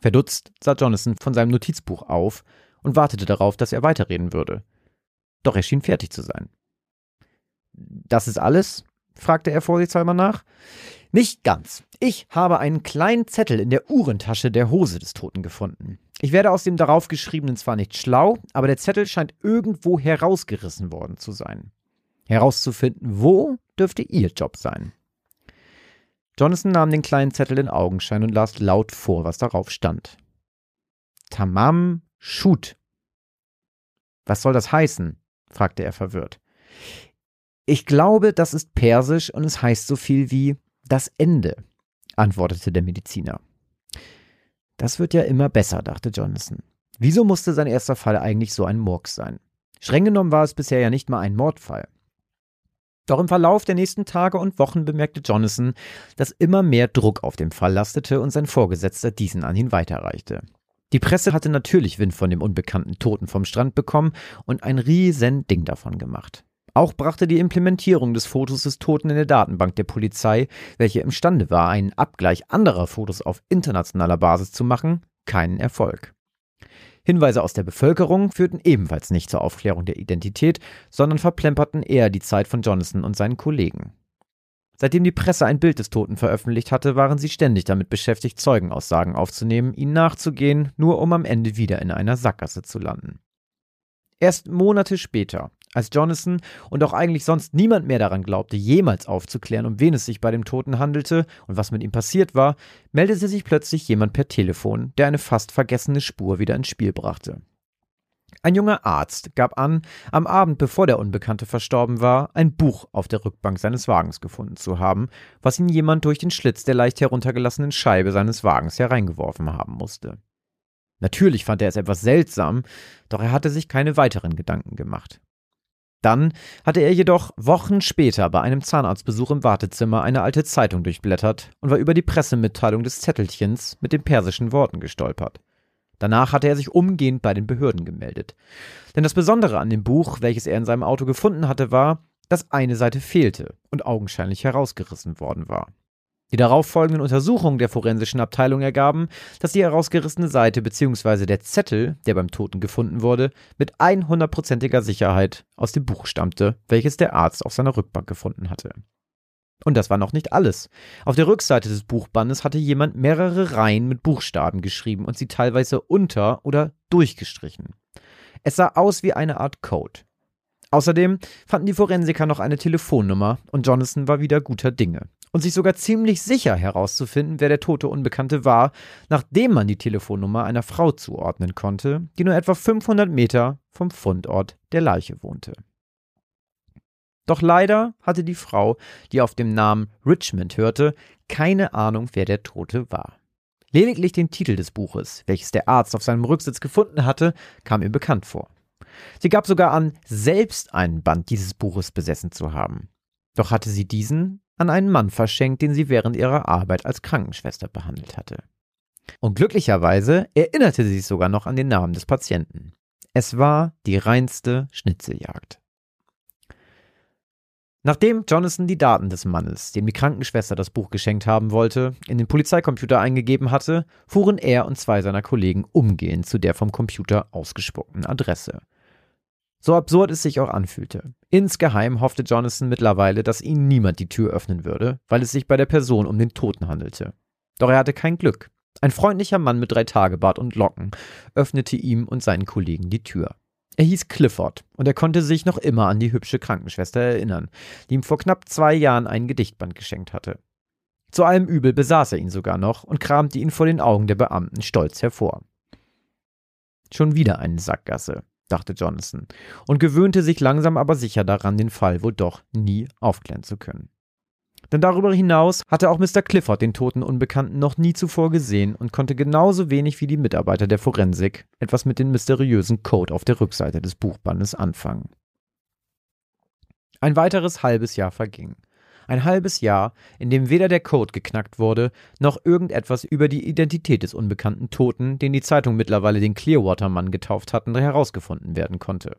Verdutzt sah Jonathan von seinem Notizbuch auf und wartete darauf, dass er weiterreden würde. Doch er schien fertig zu sein. Das ist alles? fragte er vorsichtshalber nach. Nicht ganz. Ich habe einen kleinen Zettel in der Uhrentasche der Hose des Toten gefunden. Ich werde aus dem darauf geschriebenen zwar nicht schlau, aber der Zettel scheint irgendwo herausgerissen worden zu sein. Herauszufinden, wo, dürfte Ihr Job sein. Jonathan nahm den kleinen Zettel in Augenschein und las laut vor, was darauf stand. Tamam Shut. Was soll das heißen? fragte er verwirrt. Ich glaube, das ist persisch und es heißt so viel wie das Ende, antwortete der Mediziner. Das wird ja immer besser, dachte Jonathan. Wieso musste sein erster Fall eigentlich so ein Murks sein? Streng genommen war es bisher ja nicht mal ein Mordfall. Doch im Verlauf der nächsten Tage und Wochen bemerkte Jonathan, dass immer mehr Druck auf dem Fall lastete und sein Vorgesetzter diesen an ihn weiterreichte. Die Presse hatte natürlich Wind von dem unbekannten Toten vom Strand bekommen und ein riesen Ding davon gemacht. Auch brachte die Implementierung des Fotos des Toten in der Datenbank der Polizei, welche imstande war, einen Abgleich anderer Fotos auf internationaler Basis zu machen, keinen Erfolg. Hinweise aus der Bevölkerung führten ebenfalls nicht zur Aufklärung der Identität, sondern verplemperten eher die Zeit von Jonathan und seinen Kollegen. Seitdem die Presse ein Bild des Toten veröffentlicht hatte, waren sie ständig damit beschäftigt, Zeugenaussagen aufzunehmen, ihnen nachzugehen, nur um am Ende wieder in einer Sackgasse zu landen. Erst Monate später, als Jonathan und auch eigentlich sonst niemand mehr daran glaubte, jemals aufzuklären, um wen es sich bei dem Toten handelte und was mit ihm passiert war, meldete sich plötzlich jemand per Telefon, der eine fast vergessene Spur wieder ins Spiel brachte. Ein junger Arzt gab an, am Abend bevor der Unbekannte verstorben war, ein Buch auf der Rückbank seines Wagens gefunden zu haben, was ihn jemand durch den Schlitz der leicht heruntergelassenen Scheibe seines Wagens hereingeworfen haben musste. Natürlich fand er es etwas seltsam, doch er hatte sich keine weiteren Gedanken gemacht. Dann hatte er jedoch Wochen später bei einem Zahnarztbesuch im Wartezimmer eine alte Zeitung durchblättert und war über die Pressemitteilung des Zettelchens mit den persischen Worten gestolpert. Danach hatte er sich umgehend bei den Behörden gemeldet. Denn das Besondere an dem Buch, welches er in seinem Auto gefunden hatte, war, dass eine Seite fehlte und augenscheinlich herausgerissen worden war. Die darauffolgenden Untersuchungen der forensischen Abteilung ergaben, dass die herausgerissene Seite bzw. der Zettel, der beim Toten gefunden wurde, mit 100%iger Sicherheit aus dem Buch stammte, welches der Arzt auf seiner Rückbank gefunden hatte. Und das war noch nicht alles. Auf der Rückseite des Buchbandes hatte jemand mehrere Reihen mit Buchstaben geschrieben und sie teilweise unter- oder durchgestrichen. Es sah aus wie eine Art Code. Außerdem fanden die Forensiker noch eine Telefonnummer und Jonathan war wieder guter Dinge. Und sich sogar ziemlich sicher herauszufinden, wer der tote Unbekannte war, nachdem man die Telefonnummer einer Frau zuordnen konnte, die nur etwa 500 Meter vom Fundort der Leiche wohnte. Doch leider hatte die Frau, die auf dem Namen Richmond hörte, keine Ahnung, wer der Tote war. Lediglich den Titel des Buches, welches der Arzt auf seinem Rücksitz gefunden hatte, kam ihr bekannt vor. Sie gab sogar an, selbst einen Band dieses Buches besessen zu haben. Doch hatte sie diesen an einen Mann verschenkt, den sie während ihrer Arbeit als Krankenschwester behandelt hatte. Und glücklicherweise erinnerte sie sich sogar noch an den Namen des Patienten. Es war die reinste Schnitzeljagd. Nachdem Jonathan die Daten des Mannes, dem die Krankenschwester das Buch geschenkt haben wollte, in den Polizeicomputer eingegeben hatte, fuhren er und zwei seiner Kollegen umgehend zu der vom Computer ausgespuckten Adresse. So absurd es sich auch anfühlte. Insgeheim hoffte Jonathan mittlerweile, dass ihnen niemand die Tür öffnen würde, weil es sich bei der Person um den Toten handelte. Doch er hatte kein Glück. Ein freundlicher Mann mit drei Tagebart und Locken öffnete ihm und seinen Kollegen die Tür. Er hieß Clifford und er konnte sich noch immer an die hübsche Krankenschwester erinnern, die ihm vor knapp zwei Jahren ein Gedichtband geschenkt hatte. Zu allem Übel besaß er ihn sogar noch und kramte ihn vor den Augen der Beamten stolz hervor. Schon wieder eine Sackgasse, dachte Jonathan, und gewöhnte sich langsam aber sicher daran, den Fall wohl doch nie aufklären zu können. Denn darüber hinaus hatte auch Mr. Clifford den toten Unbekannten noch nie zuvor gesehen und konnte genauso wenig wie die Mitarbeiter der Forensik etwas mit dem mysteriösen Code auf der Rückseite des Buchbandes anfangen. Ein weiteres halbes Jahr verging. Ein halbes Jahr, in dem weder der Code geknackt wurde, noch irgendetwas über die Identität des unbekannten Toten, den die Zeitung mittlerweile den Clearwater-Mann getauft hatten, herausgefunden werden konnte.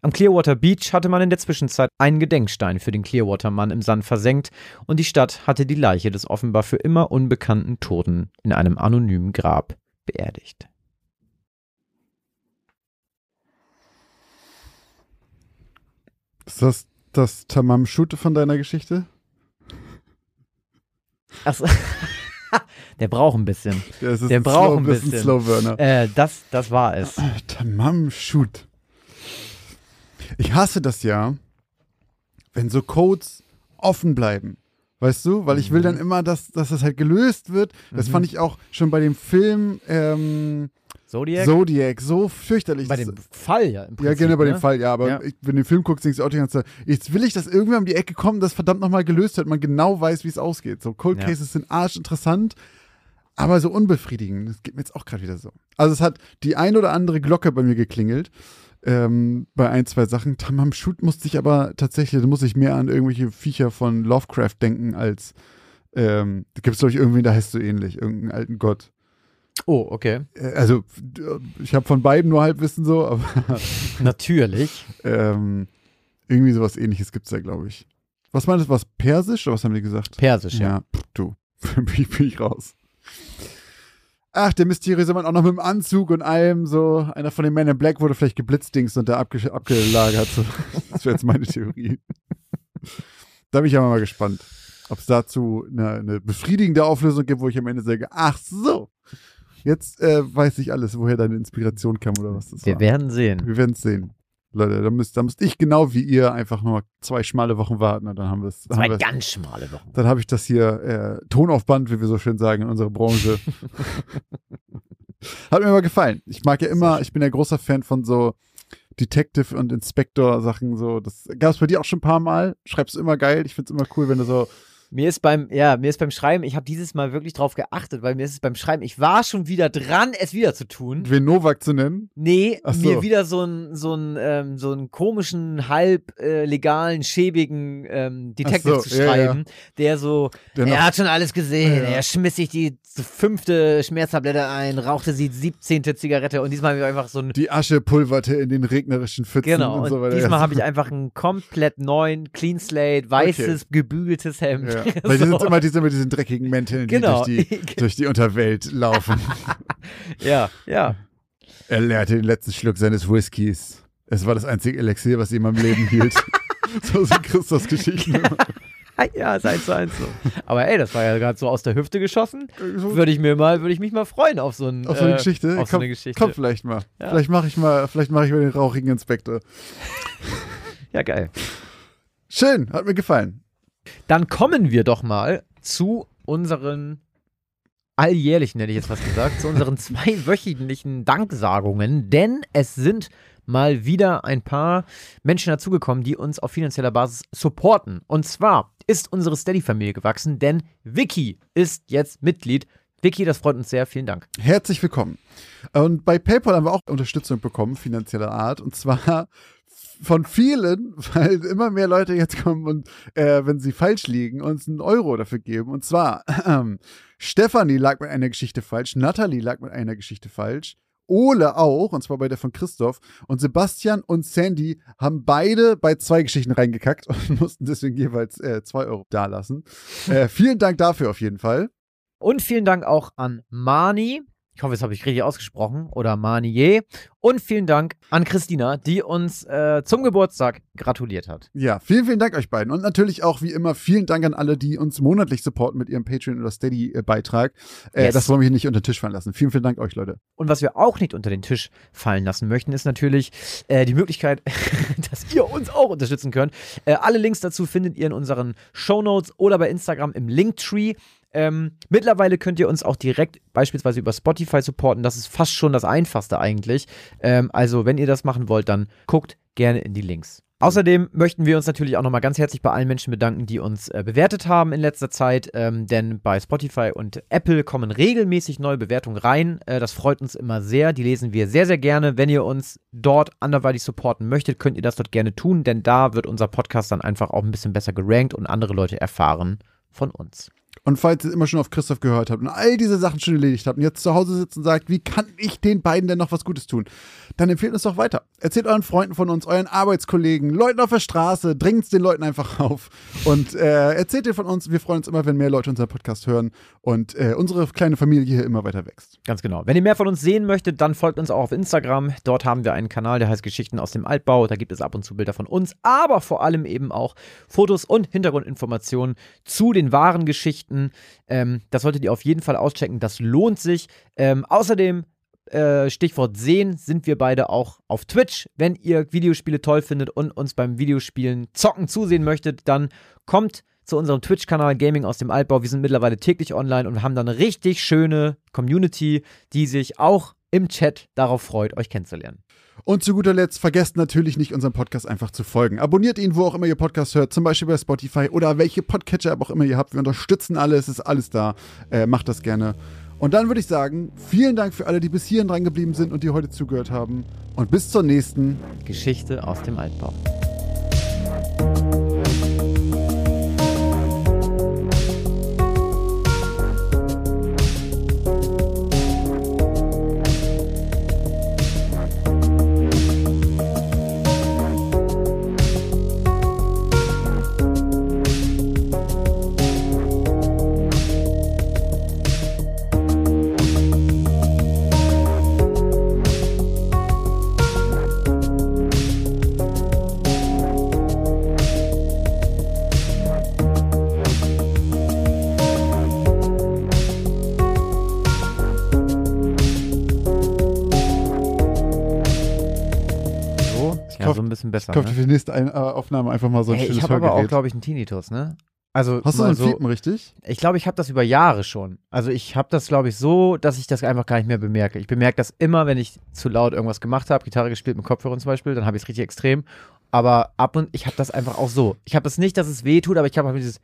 Am Clearwater Beach hatte man in der Zwischenzeit einen Gedenkstein für den Clearwater-Mann im Sand versenkt und die Stadt hatte die Leiche des offenbar für immer unbekannten Toten in einem anonymen Grab beerdigt.
Ist das das Tamam Shoote von deiner Geschichte?
Achso. Der braucht ein bisschen.
Der,
Der braucht ein
slow,
bisschen.
Slow Burner.
Äh, das, das war es.
Tamam Shoot. Ich hasse das ja, wenn so Codes offen bleiben. Weißt du? Weil ich will
Mhm.
dann immer, dass, dass das halt gelöst wird. Das fand ich auch schon bei dem Film ähm,
Zodiac?
Zodiac so fürchterlich.
bei dem Fall ja im Prinzip.
ja, genau, bei
ne?
dem Fall, ja, aber
Ja.
Ich, wenn du den Film guckst, denkst du auch die ganze Zeit, jetzt will ich, dass irgendwer um die Ecke kommt, das verdammt nochmal gelöst wird, man genau weiß, wie es ausgeht. So Cold
Ja.
Cases sind arschinteressant, aber so unbefriedigend. Das geht mir jetzt auch gerade wieder so. Also es hat die ein oder andere Glocke bei mir geklingelt. Ähm, bei ein, zwei Sachen. Tamam Shoot musste ich aber tatsächlich, da muss ich mehr an irgendwelche Viecher von Lovecraft denken, als ähm, da gibt es, glaube ich, irgendwen, da heißt so ähnlich, irgendeinen alten Gott.
Oh, okay.
Äh, Also, ich habe von beiden nur Halbwissen so, aber
Natürlich.
ähm, irgendwie sowas ähnliches gibt es da, glaube ich. Was meinst du, was Persisch oder was haben die gesagt?
Persisch, ja.
Ja, pff, du, bin ich, bin ich raus. Ach, der mysteriöse Mann auch noch mit dem Anzug und allem, so. Einer von den Men in Black wurde vielleicht geblitzdingst und da abge abgelagert. So. Das wäre jetzt meine Theorie. Da bin ich aber mal gespannt, ob es dazu eine, eine befriedigende Auflösung gibt, wo ich am Ende sage, ach so, jetzt äh, weiß ich alles, woher deine Inspiration kam oder was das
Wir
war.
werden sehen.
Wir werden es sehen. Leute, da müsst, da müsst ich genau wie ihr einfach nur zwei schmale Wochen warten und dann haben wir es.
Zwei ganz schmale Wochen.
Dann habe ich das hier äh, Ton auf Band, wie wir so schön sagen in unserer Branche. Hat mir aber gefallen. Ich mag ja immer, ich bin ja großer Fan von so Detective und Inspector Sachen so. Das gab es bei dir auch schon ein paar Mal. Schreibst du immer geil. Ich find's immer cool, wenn du so
Mir ist beim, ja, mir ist beim Schreiben, ich habe dieses Mal wirklich drauf geachtet, weil mir ist es beim Schreiben, ich war schon wieder dran, es wieder zu tun.
wen Novak zu nennen.
Nee,
so.
mir wieder so einen so ähm, so einen komischen, halb äh, legalen, schäbigen ähm, Detective
so,
zu
ja,
schreiben, der so,
Der
er hat schon alles gesehen,
Ja, ja.
er schmiss sich die fünfte Schmerztablette ein, rauchte die siebzehnte Zigarette und diesmal habe ich einfach so ein
Die Asche pulverte in den regnerischen Pfützen
Genau,
und
und
so weiter.
diesmal habe ich einfach einen komplett neuen, clean slate, weißes, gebügeltes Hemd.
Weil die
So.
sind immer diese mit diesen dreckigen Mänteln, die
Genau.
durch, die, durch die Unterwelt laufen.
ja, ja.
Er leerte den letzten Schluck seines Whiskys. Es war das einzige Elixier, was ihm am Leben hielt. so sind Christus Geschichten.
ja, ist eins zu eins so. Aber ey, das war ja gerade so aus der Hüfte geschossen. Würde ich mir mal, würde ich mich mal freuen auf so, ein,
Auf so eine
äh,
Geschichte?
Auf
komm,
so eine Geschichte.
komm vielleicht mal.
Ja.
Vielleicht mache ich mal, vielleicht mache ich mal den rauchigen Inspektor.
Ja, geil.
Schön, hat mir gefallen.
Dann kommen wir doch mal zu unseren alljährlichen, hätte ich jetzt fast gesagt, zu unseren zweiwöchentlichen Danksagungen, denn es sind mal wieder ein paar Menschen dazugekommen, die uns auf finanzieller Basis supporten. Und zwar ist unsere Steady-Familie gewachsen, denn Vicky ist jetzt Mitglied. Vicky, das freut uns sehr. Vielen Dank.
Herzlich willkommen. Und bei PayPal haben wir auch Unterstützung bekommen, finanzieller Art. Und zwar von vielen, weil immer mehr Leute jetzt kommen und, äh, wenn sie falsch liegen, uns einen Euro dafür geben. Und zwar, ähm, Stefanie lag mit einer Geschichte falsch, Natalie lag mit einer Geschichte falsch, Ole auch, und zwar bei der von Christoph. Und Sebastian und Sandy haben beide bei zwei Geschichten reingekackt und mussten deswegen jeweils äh, zwei Euro dalassen. Äh, vielen Dank dafür auf jeden Fall.
Und vielen Dank auch an Mani. Ich hoffe, das habe ich richtig ausgesprochen. Oder Manier. Und vielen Dank an Christina, die uns äh, zum Geburtstag gratuliert hat.
Ja, vielen, vielen Dank euch beiden. Und natürlich auch wie immer vielen Dank an alle, die uns monatlich supporten mit ihrem Patreon oder Steady-Beitrag. Äh,
Yes.
Das wollen wir hier nicht unter den Tisch fallen lassen. Vielen, vielen Dank euch, Leute.
Und was wir auch nicht unter den Tisch fallen lassen möchten, ist natürlich äh, die Möglichkeit, dass ihr uns auch unterstützen könnt. Äh, alle Links dazu findet ihr in unseren Shownotes oder bei Instagram im Linktree. Ähm, mittlerweile könnt ihr uns auch direkt beispielsweise über Spotify supporten. Das ist fast schon das Einfachste eigentlich. Ähm, also, wenn ihr das machen wollt, dann guckt gerne in die Links. Außerdem möchten wir uns natürlich auch nochmal ganz herzlich bei allen Menschen bedanken, die uns äh, bewertet haben in letzter Zeit. Ähm, denn bei Spotify und Apple kommen regelmäßig neue Bewertungen rein. Äh, das freut uns immer sehr. Die lesen wir sehr, sehr gerne. Wenn ihr uns dort anderweitig supporten möchtet, könnt ihr das dort gerne tun, denn da wird unser Podcast dann einfach auch ein bisschen besser gerankt und andere Leute erfahren von uns.
Und falls ihr immer schon auf Christoph gehört habt und all diese Sachen schon erledigt habt und jetzt zu Hause sitzt und sagt, wie kann ich den beiden denn noch was Gutes tun? Dann empfehlt uns doch weiter. Erzählt euren Freunden von uns, euren Arbeitskollegen, Leuten auf der Straße, drängt es den Leuten einfach auf und äh, erzählt ihr von uns. Wir freuen uns immer, wenn mehr Leute unseren Podcast hören und äh, unsere kleine Familie hier immer weiter wächst.
Ganz genau. Wenn ihr mehr von uns sehen möchtet, dann folgt uns auch auf Instagram. Dort haben wir einen Kanal, der heißt Geschichten aus dem Altbau. Da gibt es ab und zu Bilder von uns, aber vor allem eben auch Fotos und Hintergrundinformationen zu den wahren Geschichten. Ähm, das solltet ihr auf jeden Fall auschecken. Das lohnt sich. Ähm, außerdem äh, Stichwort sehen, sind wir beide auch auf Twitch. Wenn ihr Videospiele toll findet und uns beim Videospielen zocken zusehen möchtet, dann kommt zu unserem Twitch-Kanal Gaming aus dem Altbau. Wir sind mittlerweile täglich online und haben da eine richtig schöne Community, die sich auch im Chat darauf freut, euch kennenzulernen.
Und zu guter Letzt, vergesst natürlich nicht, unserem Podcast einfach zu folgen. Abonniert ihn, wo auch immer ihr Podcast hört, zum Beispiel bei Spotify oder welche Podcatcher auch immer ihr habt. Wir unterstützen alle, es ist alles da. Äh, macht das gerne. Und dann würde ich sagen, vielen Dank für alle, die bis hierhin dran geblieben sind und die heute zugehört haben. Und bis zur nächsten.
Geschichte aus dem Altbau. Bisschen besser.
Ich kaufe
Ne?
für die nächste Ein- äh, Aufnahme einfach mal so ein
Ey,
schönes
ich habe aber auch, glaube ich, einen Tinnitus, ne? Also,
Hast du so
mal
ein
so,
Fiepen, richtig?
ich glaube, ich habe das über Jahre schon. Also ich habe das, glaube ich, so, dass ich das einfach gar nicht mehr bemerke. Ich bemerke das immer, wenn ich zu laut irgendwas gemacht habe, Gitarre gespielt mit Kopfhörern zum Beispiel, dann habe ich es richtig extrem. Aber ab und ich habe das einfach auch so. Ich habe das nicht, dass es weh tut, aber ich habe halt dieses,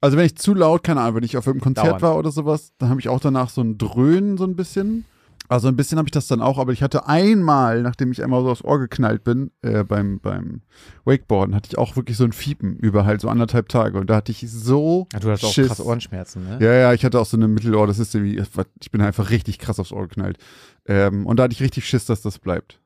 Also wenn ich zu laut, keine Ahnung, wenn ich auf irgendeinem Konzert
Dauernd.
war oder sowas, dann habe ich auch danach so ein Dröhnen so ein bisschen. Also ein bisschen habe ich das dann auch, aber ich hatte einmal, nachdem ich einmal so aufs Ohr geknallt bin, äh, beim, beim Wakeboarden, hatte ich auch wirklich so ein Fiepen über halt so anderthalb Tage. Und da hatte ich so
ja, du hast auch
Schiss.
krass Ohrenschmerzen, ne?
Ja, ja, ich hatte auch so eine Mittelohr, das ist irgendwie, ich bin einfach richtig krass aufs Ohr geknallt. Ähm, und da hatte ich richtig Schiss, dass das bleibt.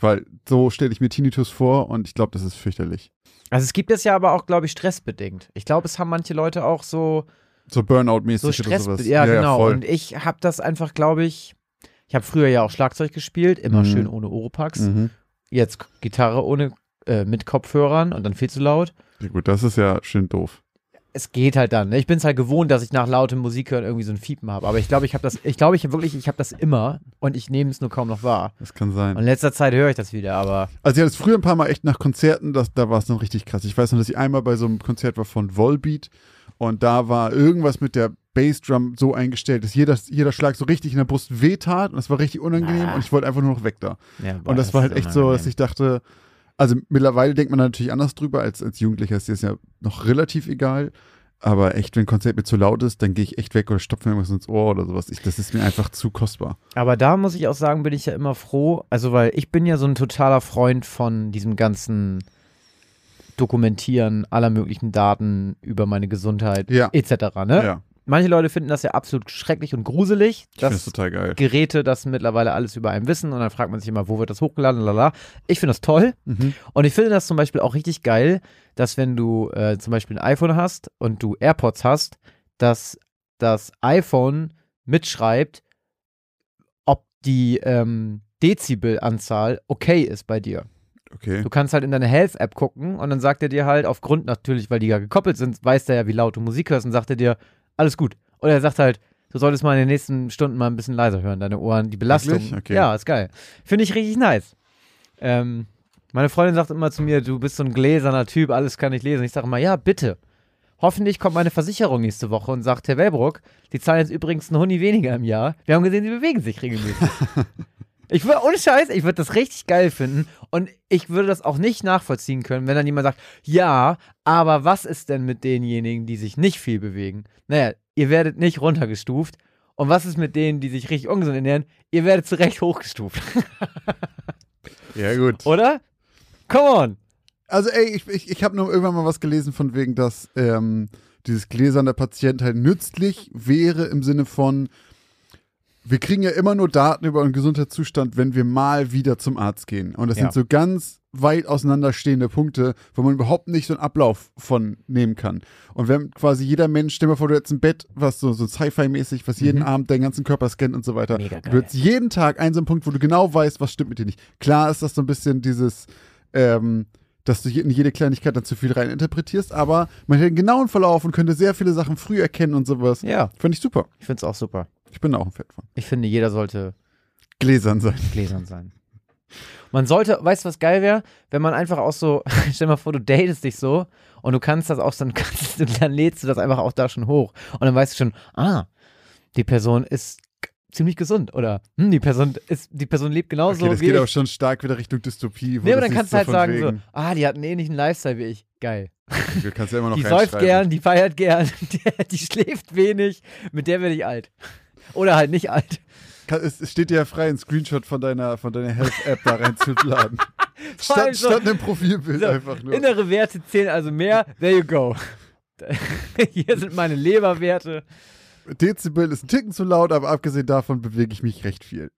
Weil so stelle ich mir Tinnitus vor und ich glaube, das ist fürchterlich.
Also es gibt es ja aber auch, glaube ich, stressbedingt. Ich glaube, es haben manche Leute auch so,
So Burnout-mäßig
so
oder
Stress.
sowas.
Ja, genau.
voll.
und ich habe das einfach, glaube ich, ich habe früher ja auch Schlagzeug gespielt, immer
Mhm.
schön ohne Oropax.
Mhm.
Jetzt Gitarre ohne äh, mit Kopfhörern und dann viel zu laut.
Ja, gut, das ist ja schön doof.
Es geht halt dann. Ne? Ich bin es halt gewohnt, dass ich nach lautem Musik hören irgendwie so ein Fiepen habe. Aber ich glaube, ich habe das, ich glaube, ich wirklich, ich habe das immer und ich nehme es nur kaum noch wahr.
Das kann sein.
Und in letzter Zeit höre ich das wieder, aber
Also ich hatte es früher ein paar Mal echt nach Konzerten, das, da war es dann richtig krass. Ich weiß noch, dass ich einmal bei so einem Konzert war von Volbeat und da war irgendwas mit der Bassdrum so eingestellt, dass jeder, jeder Schlag so richtig in der Brust wehtat und das war richtig unangenehm
Ah.
und ich wollte einfach nur noch weg da.
ja, boah,
Und das, war halt echt so, dass
unangenehm.
ich dachte, also mittlerweile denkt man natürlich anders drüber, als, als Jugendlicher ist das ja noch relativ egal. Aber echt, wenn ein Konzert mir zu laut ist, dann gehe ich echt weg oder stopfe mir irgendwas ins Ohr oder sowas. Ich, das ist mir einfach zu kostbar.
Aber da muss ich auch sagen, bin ich ja immer froh. Also, weil ich bin ja so ein totaler Freund von diesem ganzen Dokumentieren aller möglichen Daten über meine Gesundheit
Ja.
etc. Ne?
Ja,
Manche Leute finden das ja absolut schrecklich und gruselig,
ich finde das total geil.
Geräte das mittlerweile alles über einen wissen und dann fragt man sich immer, wo wird das hochgeladen, lala. Ich finde das toll
Mhm.
und ich finde das zum Beispiel auch richtig geil, dass wenn du äh, zum Beispiel ein iPhone hast und du AirPods hast, dass das iPhone mitschreibt, ob die ähm, Dezibelanzahl okay ist bei dir.
Okay.
Du kannst halt in deine Health-App gucken und dann sagt er dir halt, aufgrund natürlich, weil die ja gekoppelt sind, weiß der ja, wie laut du Musik hörst und sagt er dir, alles gut. Oder er sagt halt, du solltest mal in den nächsten Stunden mal ein bisschen leiser hören, deine Ohren, die Belastung.
Wirklich? Okay.
Ja, ist geil. Finde ich richtig nice. Ähm, meine Freundin sagt immer zu mir, du bist so ein gläserner Typ, alles kann ich lesen. Ich sage immer, ja, bitte. Hoffentlich kommt meine Versicherung nächste Woche und sagt, Herr Wellbrock, die zahlen jetzt übrigens einen Huni weniger im Jahr. Wir haben gesehen, sie bewegen sich regelmäßig. Ich würde, ohne Scheiß, ich würde das richtig geil finden und ich würde das auch nicht nachvollziehen können, wenn dann jemand sagt, ja, aber was ist denn mit denjenigen, die sich nicht viel bewegen? Naja, ihr werdet nicht runtergestuft. Und was ist mit denen, die sich richtig ungesund ernähren? Ihr werdet zu Recht hochgestuft.
Ja, gut.
Oder? Come on.
Also, ey, ich, ich, ich habe nur irgendwann mal was gelesen von wegen, dass ähm, dieses gläserne Patient halt nützlich wäre im Sinne von, wir kriegen ja immer nur Daten über unseren Gesundheitszustand, wenn wir mal wieder zum Arzt gehen. Und das
Ja.
sind so ganz weit auseinanderstehende Punkte, wo man überhaupt nicht so einen Ablauf von nehmen kann. Und wenn quasi jeder Mensch, stell dir mal vor, du hättest ein Bett, was so, so Sci-Fi-mäßig, was jeden
Mhm.
Abend deinen ganzen Körper scannt und so weiter.
Mega
Du
geil.
hättest jeden Tag einen so einen Punkt, wo du genau weißt, was stimmt mit dir nicht. Klar ist das so ein bisschen dieses, ähm, dass du in jede Kleinigkeit dann zu viel rein interpretierst, aber man hätte einen genauen Verlauf und könnte sehr viele Sachen früh erkennen und sowas.
Ja,
Finde ich super.
ich finde es auch super.
Ich bin auch ein Fan von.
Ich finde, jeder sollte
Gläsern sein.
gläsern sein. Man sollte, weißt du, was geil wäre? Wenn man einfach auch so, stell dir mal vor, du datest dich so und du kannst das auch, dann, kannst, dann lädst du das einfach auch da schon hoch. Und dann weißt du schon, ah, die Person ist ziemlich gesund oder hm, die Person ist, die Person lebt genauso
Okay, das
wie
geht
ich.
aber schon stark wieder Richtung Dystopie. wo
nee, aber dann kannst du halt
so
sagen so,
wegen-
ah, die hat einen ähnlichen Lifestyle wie ich. Geil.
Du kannst ja immer noch
Die säuft gern, die feiert gern, die, die schläft wenig, mit der werde ich alt. Oder halt nicht alt.
Es, steht dir ja frei, einen Screenshot von deiner, von deiner Health-App da reinzuladen. Statt,
so-
statt einem Profilbild
So,
einfach nur.
Innere Werte zählen also mehr. There you go. Hier sind meine Leberwerte.
Dezibel ist ein Ticken zu laut, aber abgesehen davon bewege ich mich recht viel.